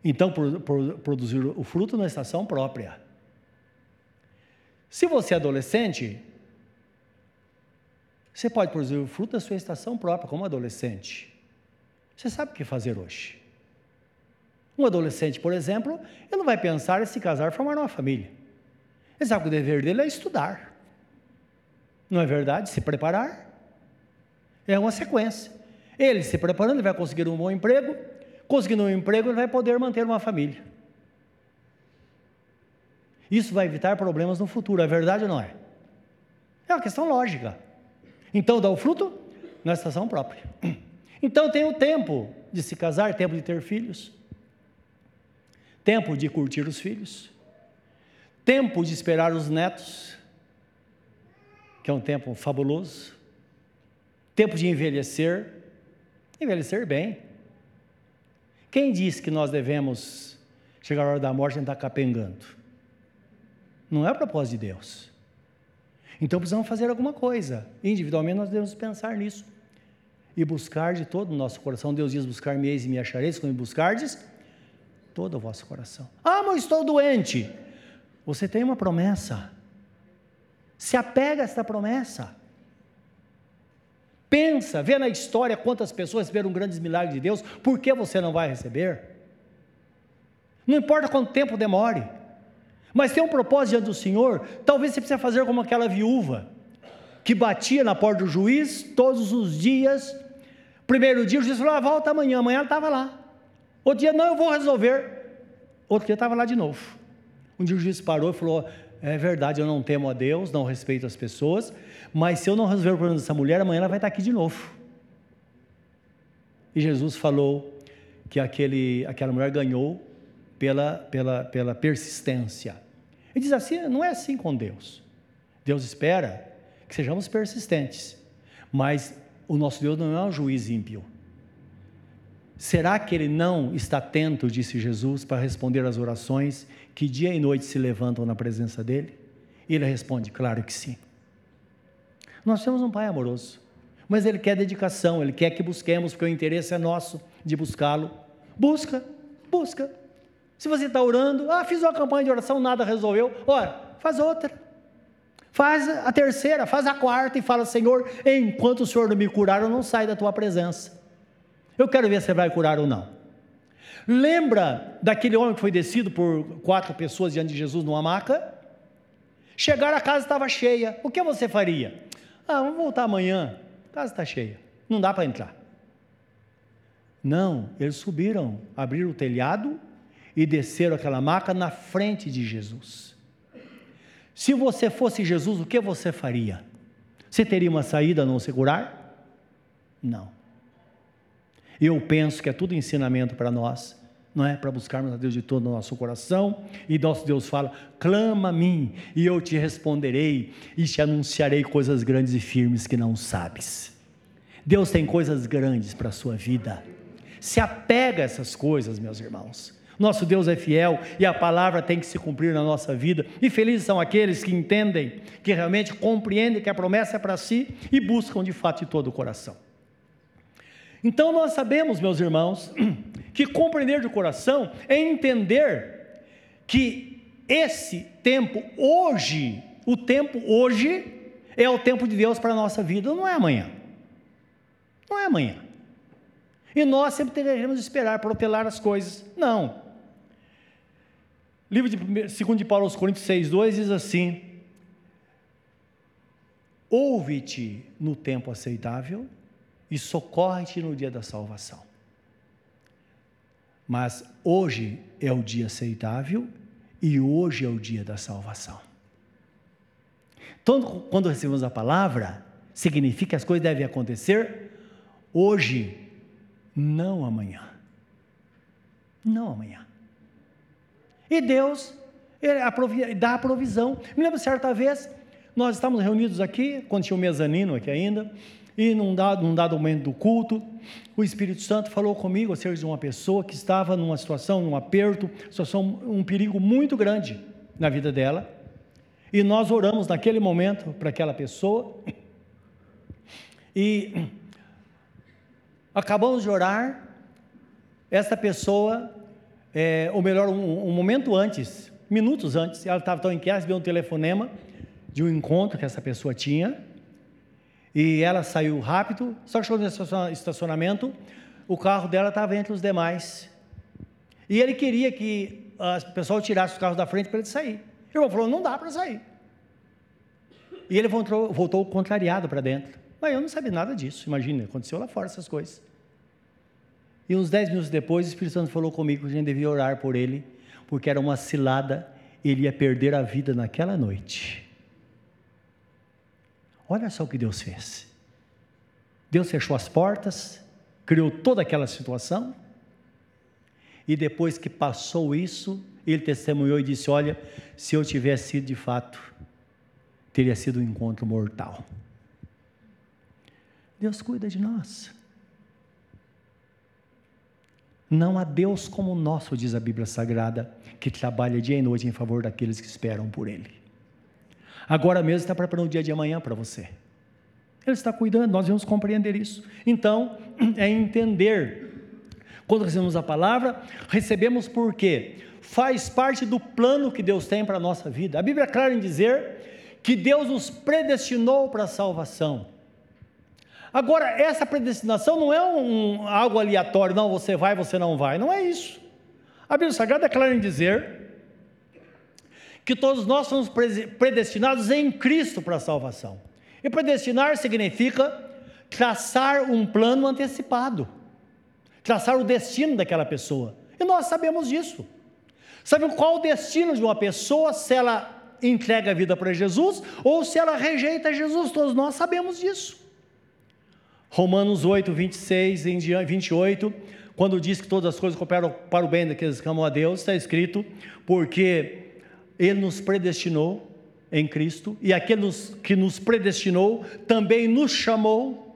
Então, produzir o fruto na estação própria. Se você é adolescente, você pode produzir o fruto da sua estação própria, como adolescente. Você sabe o que fazer hoje. Um adolescente, por exemplo, ele não vai pensar em se casar e formar uma família. Ele sabe que o dever dele é estudar. Não é verdade? Se preparar. É uma sequência. Ele se preparando, ele vai conseguir um bom emprego. Conseguindo um emprego, ele vai poder manter uma família. Isso vai evitar problemas no futuro, é verdade ou não é? É uma questão lógica. Então dá o fruto na estação própria. Então tem o tempo de se casar, tempo de ter filhos, tempo de curtir os filhos, tempo de esperar os netos, que é um tempo fabuloso, tempo de envelhecer, envelhecer bem. Quem diz que nós devemos chegar à hora da morte e estar capengando? Não é a propósito de Deus. Então precisamos fazer alguma coisa. Individualmente nós devemos pensar nisso. E buscar de todo o nosso coração. Deus diz: buscar-me-eis e me achareis quando me buscardes todo o vosso coração. Ah, mas estou doente. Você tem uma promessa. Se apega a esta promessa. Pensa, vê na história quantas pessoas receberam grandes milagres de Deus, por que você não vai receber? Não importa quanto tempo demore mas tem um propósito diante do Senhor, talvez você precise fazer como aquela viúva, que batia na porta do juiz todos os dias. Primeiro dia o juiz falou: ah, volta amanhã, amanhã ela estava lá. Outro dia, não, eu vou resolver. Outro dia estava lá de novo. Um dia o juiz parou e falou: é verdade, eu não temo a Deus, não respeito as pessoas, mas se eu não resolver o problema dessa mulher, amanhã ela vai estar aqui de novo. E Jesus falou que aquele, aquela mulher ganhou pela, pela, pela persistência. Ele diz assim: não é assim com Deus. Deus espera que sejamos persistentes, mas o nosso Deus não é um juiz ímpio. Será que ele não está atento, disse Jesus, para responder às orações que dia e noite se levantam na presença dele? Ele responde: claro que sim. Nós temos um Pai amoroso, mas ele quer dedicação, ele quer que busquemos, porque o interesse é nosso de buscá-lo. Busca, busca. Se você está orando, ah, fiz uma campanha de oração, nada resolveu, ora, faz outra. Faz a terceira, faz a quarta e fala: Senhor, enquanto o Senhor não me curar, eu não saio da tua presença. Eu quero ver se vai curar ou não. Lembra daquele homem que foi descido por quatro pessoas diante de Jesus numa maca? Chegaram, a casa estava cheia. O que você faria? Ah, vamos voltar amanhã. A casa está cheia. Não dá para entrar. Não, eles subiram, abriram o telhado e desceram aquela maca na frente de Jesus. Se você fosse Jesus, o que você faria? Você teria uma saída a não se curar? Não. Eu penso que é tudo ensinamento para nós, não é? Para buscarmos a Deus de todo o nosso coração, e nosso Deus fala: clama a mim, e eu te responderei, e te anunciarei coisas grandes e firmes que não sabes. Deus tem coisas grandes para a sua vida. Se apega a essas coisas, meus irmãos. Nosso Deus é fiel e a palavra tem que se cumprir na nossa vida. E felizes são aqueles que entendem, que realmente compreendem que a promessa é para si e buscam de fato de todo o coração. Então nós sabemos, meus irmãos, que compreender de coração é entender que esse tempo hoje, o tempo hoje é o tempo de Deus para a nossa vida, não é amanhã. Não é amanhã. E nós sempre devemos esperar protelar as coisas. Não. Livro de 2 de Paulo aos Coríntios 6, 2 diz assim: Ouve-te no tempo aceitável e socorre-te no dia da salvação. Mas hoje é o dia aceitável E hoje é o dia da salvação. Então, quando recebemos a palavra, significa que as coisas devem acontecer hoje, não amanhã. Não amanhã. E Deus ele dá a provisão. Me lembro certa vez, nós estávamos reunidos aqui, quando tinha o mezanino aqui ainda, e num dado, num dado momento do culto, o Espírito Santo falou comigo acerca de uma pessoa que estava numa situação, num aperto, situação, um perigo muito grande na vida dela. E nós oramos naquele momento para aquela pessoa. E acabamos de orar, essa pessoa, é, ou melhor, um, um, momento antes, minutos antes, ela estava tão inquieta, recebeu um telefonema de um encontro que essa pessoa tinha, e ela saiu rápido, só que chegou no estacionamento, o carro dela estava entre os demais. E ele queria que o pessoal tirasse os carros da frente para ele sair. O irmão falou: não dá para sair. E ele voltou, voltou contrariado para dentro. Mas eu não sabia nada disso, imagina, aconteceu lá fora essas coisas. E uns dez minutos depois, o Espírito Santo falou comigo que a gente devia orar por ele, porque era uma cilada, ele ia perder a vida naquela noite. Olha só o que Deus fez. Deus fechou as portas, criou toda aquela situação, e depois que passou isso, ele testemunhou e disse: Olha, se eu tivesse sido de fato, teria sido um encontro mortal. Deus cuida de nós. Não há Deus como o nosso, diz a Bíblia Sagrada, que trabalha dia e noite em favor daqueles que esperam por Ele. Agora mesmo está preparando o dia de amanhã para você. Ele está cuidando, nós vamos compreender isso. Então, é entender. Quando recebemos a palavra, recebemos por quê? Faz parte do plano que Deus tem para a nossa vida. A Bíblia é clara em dizer que Deus nos predestinou para a salvação. Agora, essa predestinação não é um, algo aleatório, não, você vai, você não vai, não é isso. A Bíblia Sagrada é clara em dizer que todos nós somos predestinados em Cristo para a salvação. E predestinar significa traçar um plano antecipado, traçar o destino daquela pessoa. E nós sabemos disso. Sabemos qual o destino de uma pessoa se ela entrega a vida para Jesus ou se ela rejeita Jesus. Todos nós sabemos disso. Romanos 8, 26 em 28, quando diz que todas as coisas cooperam para o bem daqueles que amam a Deus, está escrito, porque Ele nos predestinou em Cristo, e aquele que nos predestinou também nos chamou,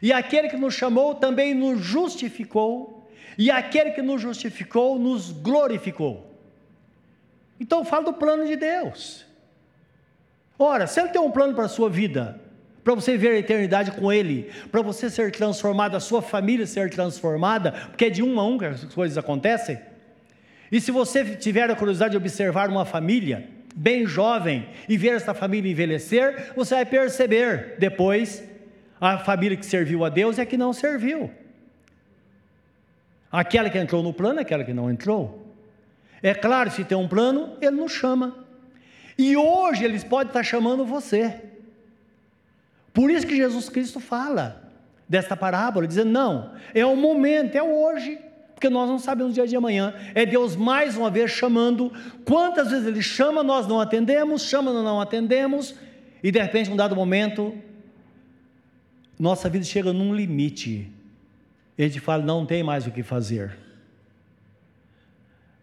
e aquele que nos chamou também nos justificou, e aquele que nos justificou nos glorificou. Então fala do plano de Deus. Ora, se Ele tem um plano para a sua vida, para você ver a eternidade com Ele, para você ser transformado, a sua família ser transformada, porque é de um a um que as coisas acontecem. E se você tiver a curiosidade de observar uma família bem jovem e ver essa família envelhecer, você vai perceber depois a família que serviu a Deus e a que não serviu. Aquela que entrou no plano, aquela que não entrou. É claro, se tem um plano, ele nos chama. E hoje eles podem estar chamando você. Por isso que Jesus Cristo fala desta parábola, dizendo: não, é o momento, é hoje, porque nós não sabemos o dia de amanhã. É Deus mais uma vez chamando. Quantas vezes Ele chama, nós não atendemos, chama, nós não atendemos, e de repente, em um dado momento, nossa vida chega num limite. Ele te fala: não tem mais o que fazer.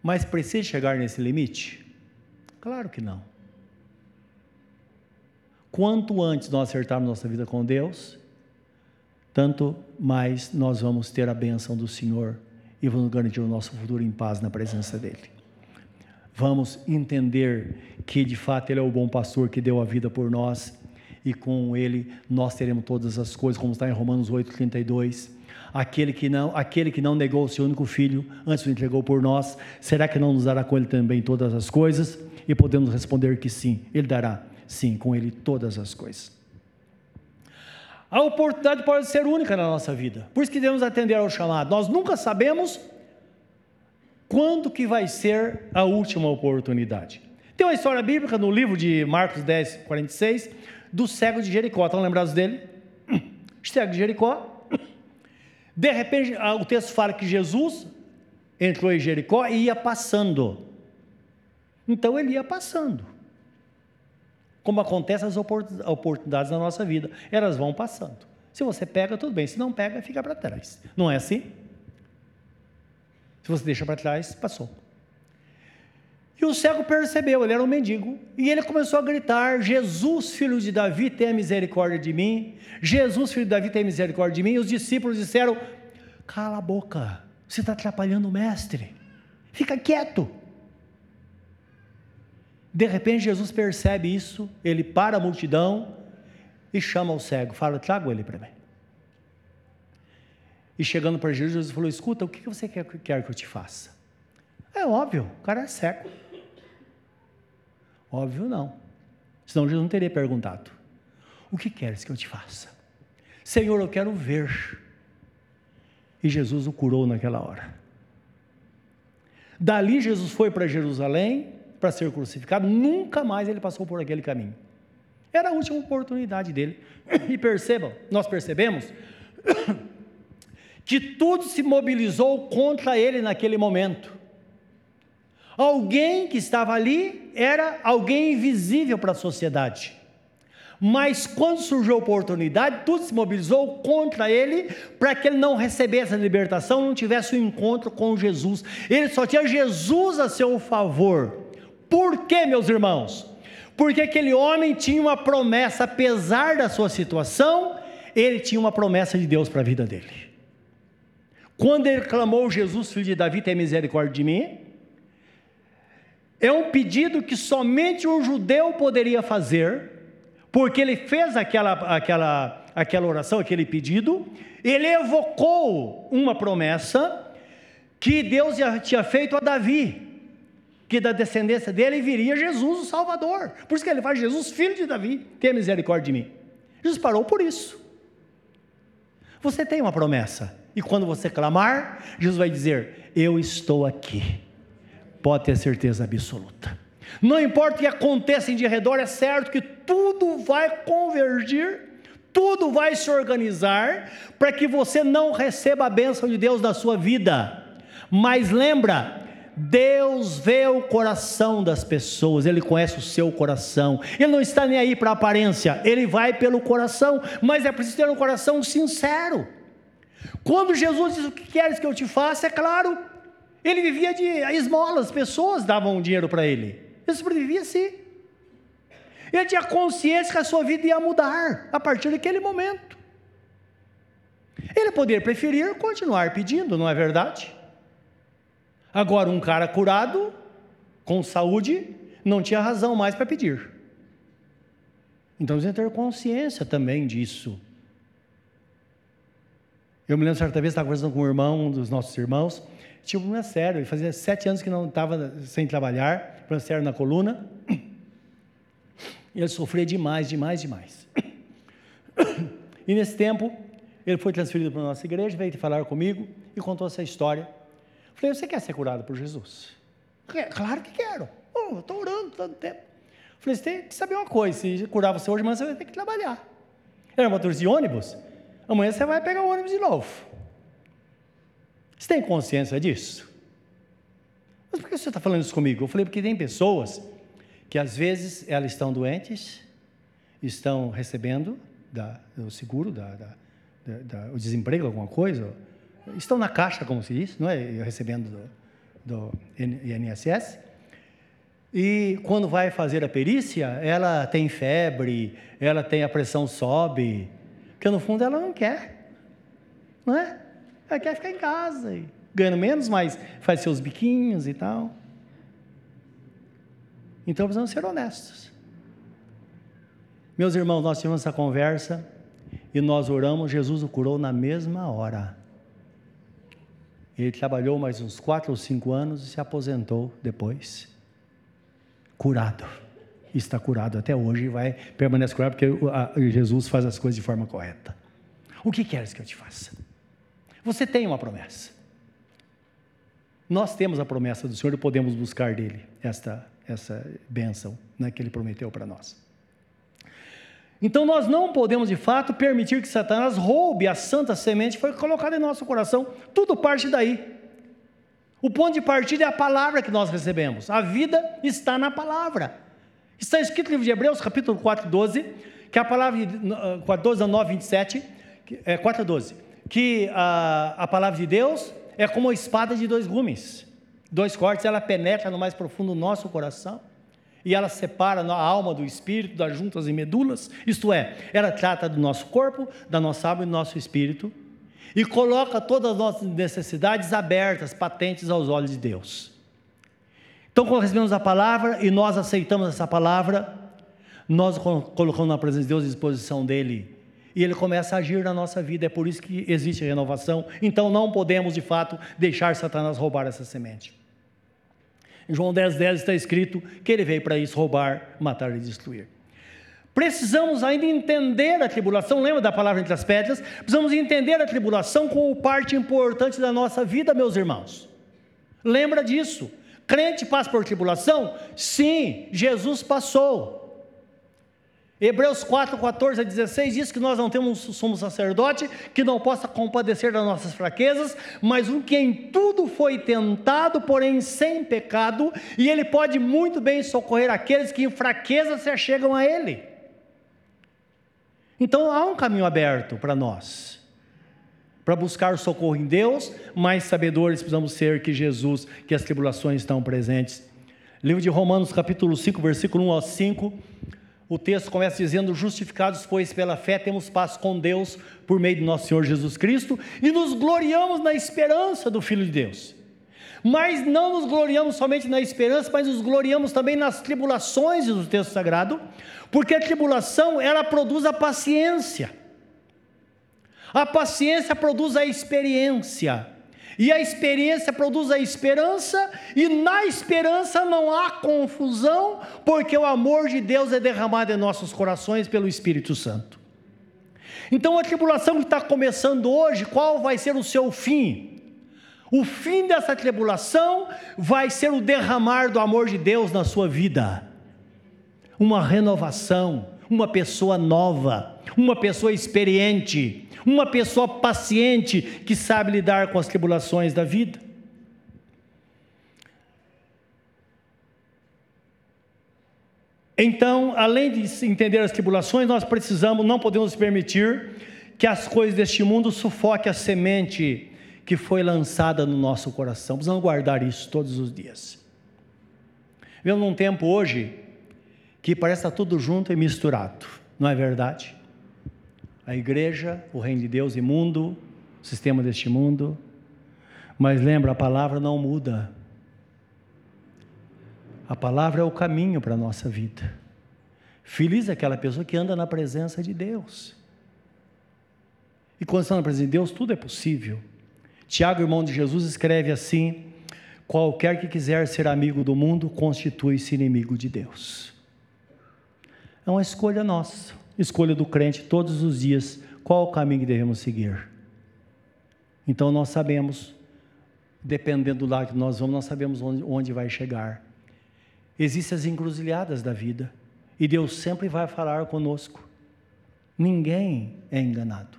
Mas precisa chegar nesse limite? Claro que não. Quanto antes nós acertarmos nossa vida com Deus, tanto mais nós vamos ter a benção do Senhor e vamos garantir o nosso futuro em paz na presença dEle. Vamos entender que de fato Ele é o bom pastor que deu a vida por nós e com Ele nós teremos todas as coisas, como está em Romanos 8,32. Aquele que não, aquele que não negou o seu único filho, antes o entregou por nós, será que não nos dará com Ele também todas as coisas? E podemos responder que sim, Ele dará sim, com Ele todas as coisas. A oportunidade pode ser única na nossa vida, por isso que devemos atender ao chamado. Nós nunca sabemos quando que vai ser a última oportunidade. Tem uma história bíblica no livro de Marcos 10, 46, do cego de Jericó. Estão lembrados dele? Cego de Jericó. De repente, o texto fala que Jesus entrou em Jericó e ia passando. Então ele ia passando. Como acontece as oportunidades na nossa vida, elas vão passando. Se você pega, tudo bem. Se não pega, fica para trás. Não é assim? Se você deixa para trás, passou. E o cego percebeu, ele era um mendigo, e ele começou a gritar: Jesus, filho de Davi, tenha misericórdia de mim. Jesus, filho de Davi, tenha misericórdia de mim. E os discípulos disseram: Cala a boca, você está atrapalhando o mestre, fica quieto. De repente, Jesus percebe isso, ele para a multidão e chama o cego, fala: Traga ele para mim. E chegando para Jesus, Jesus falou: Escuta, o que você quer, quer que eu te faça? É óbvio, o cara é cego. Óbvio não. Senão Jesus não teria perguntado: O que queres que eu te faça? Senhor, eu quero ver. E Jesus o curou naquela hora. Dali Jesus foi para Jerusalém para ser crucificado, nunca mais ele passou por aquele caminho. Era a última oportunidade dele. E percebam, nós percebemos que tudo se mobilizou contra ele naquele momento. Alguém que estava ali era alguém invisível para a sociedade. Mas quando surgiu a oportunidade, tudo se mobilizou contra ele para que ele não recebesse a libertação, não tivesse o um encontro com Jesus. Ele só tinha Jesus a seu favor. Por quê, meus irmãos? Porque aquele homem tinha uma promessa, apesar da sua situação, ele tinha uma promessa de Deus para a vida dele. Quando ele clamou, Jesus, filho de Davi, tem misericórdia de mim, é um pedido que somente um judeu poderia fazer, porque ele fez aquela, aquela, aquela oração, aquele pedido, ele evocou uma promessa que Deus tinha feito a Davi, que da descendência dele viria Jesus, o Salvador. Por isso que ele faz Jesus, filho de Davi, tenha misericórdia de mim. Jesus parou por isso. Você tem uma promessa, e quando você clamar, Jesus vai dizer: Eu estou aqui pode ter certeza absoluta. Não importa o que aconteça em de redor, é certo que tudo vai convergir, tudo vai se organizar para que você não receba a bênção de Deus na sua vida. Mas lembra, Deus vê o coração das pessoas, Ele conhece o seu coração, Ele não está nem aí para a aparência, Ele vai pelo coração, mas é preciso ter um coração sincero. Quando Jesus diz: O que queres que eu te faça? É claro, ele vivia de esmolas, pessoas davam dinheiro para ele. Ele sobrevivia assim. Ele tinha consciência que a sua vida ia mudar a partir daquele momento. Ele poderia preferir continuar pedindo, não é verdade? Agora, um cara curado, com saúde, não tinha razão mais para pedir. Então, que ter consciência também disso. Eu me lembro certa vez, estava conversando com um irmão, um dos nossos irmãos, tinha um problema sério, ele fazia sete anos que não estava sem trabalhar, problema sério na coluna. E ele sofria demais, demais, demais. E nesse tempo, ele foi transferido para a nossa igreja, veio falar comigo e contou essa história. Falei, você quer ser curado por Jesus? Claro que quero. Oh, estou orando tanto tempo. Falei, você tem que saber uma coisa, se curar você hoje, mas você vai ter que trabalhar. Era motorista de ônibus? Amanhã você vai pegar o ônibus de novo. Você tem consciência disso? Mas por que você está falando isso comigo? Eu falei, porque tem pessoas que às vezes elas estão doentes, estão recebendo da, o seguro, da, da, da, o desemprego, alguma coisa, estão na caixa, como se diz, não é? recebendo do, do INSS, e quando vai fazer a perícia, ela tem febre, ela tem a pressão sobe, porque no fundo ela não quer, não é? Ela quer ficar em casa, ganhando menos, mas faz seus biquinhos e tal. Então precisamos ser honestos. Meus irmãos, nós tivemos essa conversa e nós oramos, Jesus o curou na mesma hora. Ele trabalhou mais uns quatro ou cinco anos e se aposentou depois. Curado. Está curado até hoje e vai permanecer curado porque Jesus faz as coisas de forma correta. O que queres que eu te faça? Você tem uma promessa. Nós temos a promessa do Senhor e podemos buscar dele esta, essa bênção né, que ele prometeu para nós. Então nós não podemos de fato permitir que Satanás roube a santa semente que foi colocada em nosso coração. Tudo parte daí. O ponto de partida é a palavra que nós recebemos. A vida está na palavra. Está escrito no livro de Hebreus, capítulo 4, 12, que a palavra, 4, 12 a 9, 27, é, 4 a 12, que a, a palavra de Deus é como uma espada de dois gumes. Dois cortes, ela penetra no mais profundo do nosso coração e ela separa a alma do espírito, das juntas e medulas, isto é, ela trata do nosso corpo, da nossa alma e do nosso espírito, e coloca todas as nossas necessidades abertas, patentes aos olhos de Deus. Então, quando recebemos a palavra e nós aceitamos essa palavra, nós colocamos na presença de Deus, à disposição dEle, e Ele começa a agir na nossa vida, é por isso que existe a renovação. Então, não podemos, de fato, deixar Satanás roubar essa semente. Em João 10, 10 está escrito que ele veio para isso roubar, matar e destruir. Precisamos ainda entender a tribulação, lembra da palavra entre as pedras? Precisamos entender a tribulação como parte importante da nossa vida, meus irmãos. Lembra disso? Crente passa por tribulação? Sim, Jesus passou. Hebreus 4, 14 a 16 diz que nós não temos sumo sacerdote que não possa compadecer das nossas fraquezas, mas um que em tudo foi tentado, porém sem pecado, e ele pode muito bem socorrer aqueles que em fraqueza se achegam a ele. Então há um caminho aberto para nós, para buscar socorro em Deus, mais sabedores precisamos ser que Jesus, que as tribulações estão presentes. Livro de Romanos, capítulo 5, versículo 1 ao 5 o texto começa dizendo: Justificados, pois, pela fé, temos paz com Deus por meio de nosso Senhor Jesus Cristo e nos gloriamos na esperança do Filho de Deus. Mas não nos gloriamos somente na esperança, mas nos gloriamos também nas tribulações do texto sagrado, porque a tribulação ela produz a paciência. A paciência produz a experiência. E a experiência produz a esperança, e na esperança não há confusão, porque o amor de Deus é derramado em nossos corações pelo Espírito Santo. Então a tribulação que está começando hoje, qual vai ser o seu fim? O fim dessa tribulação vai ser o derramar do amor de Deus na sua vida, uma renovação, uma pessoa nova, uma pessoa experiente, uma pessoa paciente que sabe lidar com as tribulações da vida. Então, além de entender as tribulações, nós precisamos, não podemos permitir que as coisas deste mundo sufoquem a semente que foi lançada no nosso coração. Precisamos guardar isso todos os dias. Vivemos num tempo hoje que parece estar tudo junto e misturado, não é verdade? A igreja, o reino de Deus e mundo, o sistema deste mundo. Mas lembra, a palavra não muda. A palavra é o caminho para a nossa vida. Feliz é aquela pessoa que anda na presença de Deus. E quando está na presença de Deus, tudo é possível. Tiago, irmão de Jesus, escreve assim: qualquer que quiser ser amigo do mundo, constitui-se inimigo de Deus. É uma escolha nossa escolha do crente todos os dias qual o caminho que devemos seguir. Então nós sabemos, dependendo do lado que nós vamos, nós sabemos onde, onde vai chegar. Existem as encruzilhadas da vida e Deus sempre vai falar conosco. Ninguém é enganado.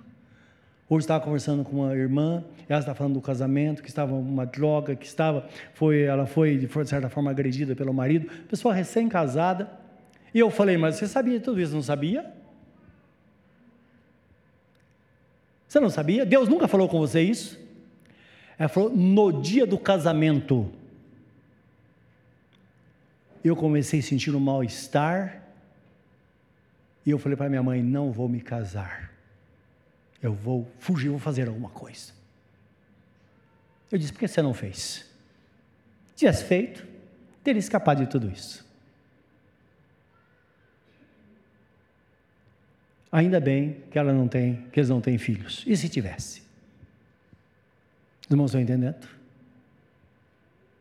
Hoje estava conversando com uma irmã, ela está falando do casamento, que estava uma droga, que estava, foi, ela foi de certa forma agredida pelo marido, pessoa recém-casada. E eu falei, mas você sabia tudo isso? Não sabia? Você não sabia? Deus nunca falou com você isso? Ela falou no dia do casamento. Eu comecei a sentir um mal-estar. E eu falei para minha mãe: não vou me casar. Eu vou fugir, vou fazer alguma coisa. Eu disse: por que você não fez? Se tivesse feito, teria escapado de tudo isso. Ainda bem que ela não tem, que eles não têm filhos. E se tivesse? Os irmãos estão entendendo?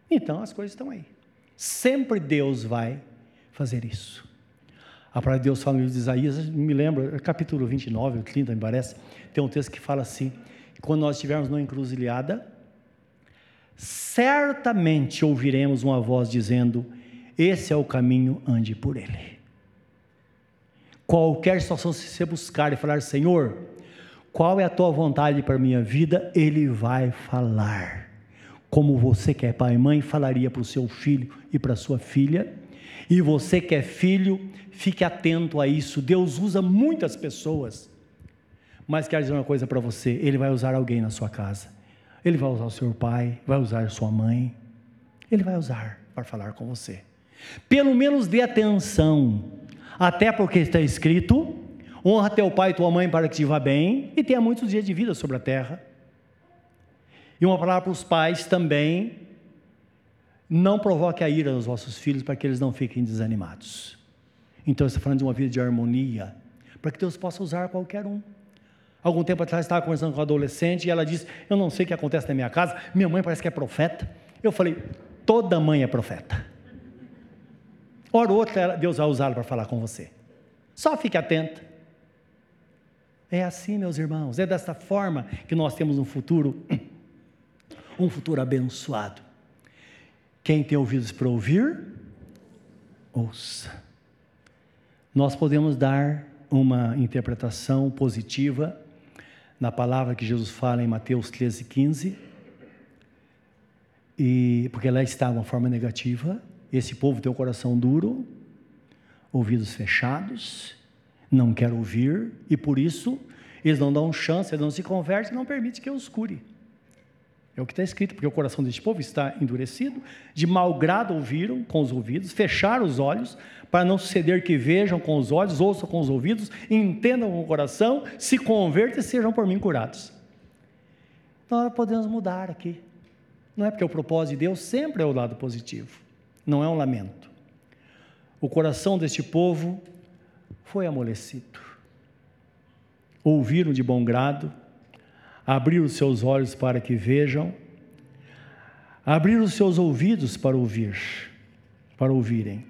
Então as coisas estão aí. Sempre Deus vai fazer isso. A palavra de Deus fala no livro de Isaías, me lembro, capítulo 29, ou 30, me parece, tem um texto que fala assim: quando nós estivermos numa encruzilhada, certamente ouviremos uma voz dizendo: Esse é o caminho, ande por ele. Qualquer situação, se você buscar e falar, Senhor, qual é a tua vontade para a minha vida? Ele vai falar. como você que é pai e mãe falaria para o seu filho e para sua filha. E você que é filho, fique atento a isso. Deus usa muitas pessoas. Mas quero dizer uma coisa para você: Ele vai usar alguém na sua casa. Ele vai usar o seu pai, vai usar sua mãe. Ele vai usar para falar com você. Pelo menos dê atenção, até porque está escrito: honra teu pai e tua mãe para que te vá bem e tenha muitos dias de vida sobre a terra. E uma palavra para os pais também: não provoque a ira dos vossos filhos para que eles não fiquem desanimados. Então, está falando de uma vida de harmonia, para que Deus possa usar qualquer um. Algum tempo atrás, estava conversando com uma adolescente e ela disse: Eu não sei o que acontece na minha casa, minha mãe parece que é profeta. Eu falei: Toda mãe é profeta. Hora ou outra, Deus vai usá-la para falar com você. Só fique atento. É assim, meus irmãos, é desta forma que nós temos um futuro um futuro abençoado. Quem tem ouvidos para ouvir, ouça. Nós podemos dar uma interpretação positiva na palavra que Jesus fala em Mateus 13, 15, e, porque lá está uma forma negativa. Esse povo tem o coração duro, ouvidos fechados, não quer ouvir, e por isso eles não dão chance, eles não se convertem, não permite que eu os cure. É o que está escrito, porque o coração deste povo está endurecido, de mau grado ouviram com os ouvidos, fecharam os olhos, para não suceder que vejam com os olhos, ouçam com os ouvidos, entendam com o coração, se convertam e sejam por mim curados. Então nós podemos mudar aqui. Não é porque o propósito de Deus sempre é o lado positivo, não é um lamento. O coração deste povo foi amolecido. Ouviram de bom grado, abrir os seus olhos para que vejam, abrir os seus ouvidos para ouvir, para ouvirem.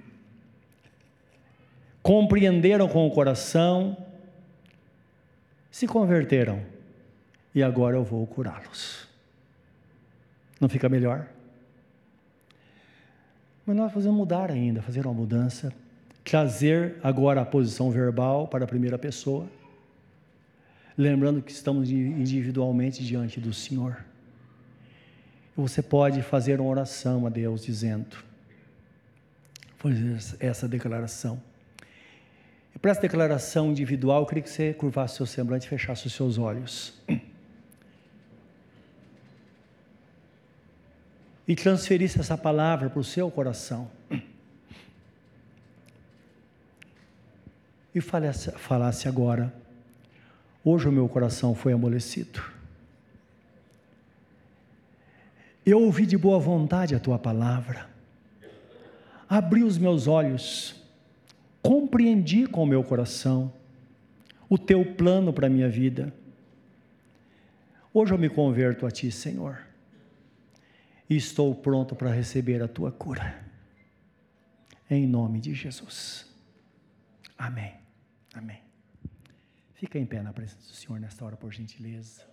Compreenderam com o coração, se converteram, e agora eu vou curá-los. Não fica melhor? Mas nós fazemos mudar ainda, fazer uma mudança, trazer agora a posição verbal para a primeira pessoa lembrando que estamos individualmente diante do Senhor. Você pode fazer uma oração a Deus dizendo, fazer essa declaração. E para essa declaração individual, eu queria que você curvasse seu semblante e fechasse os seus olhos. E transferisse essa palavra para o seu coração. E falasse, falasse agora Hoje o meu coração foi amolecido. Eu ouvi de boa vontade a tua palavra, abri os meus olhos, compreendi com o meu coração o teu plano para a minha vida. Hoje eu me converto a ti, Senhor, e estou pronto para receber a tua cura. Em nome de Jesus. Amém. Amém. Fica em pé na presença do Senhor nesta hora, por gentileza.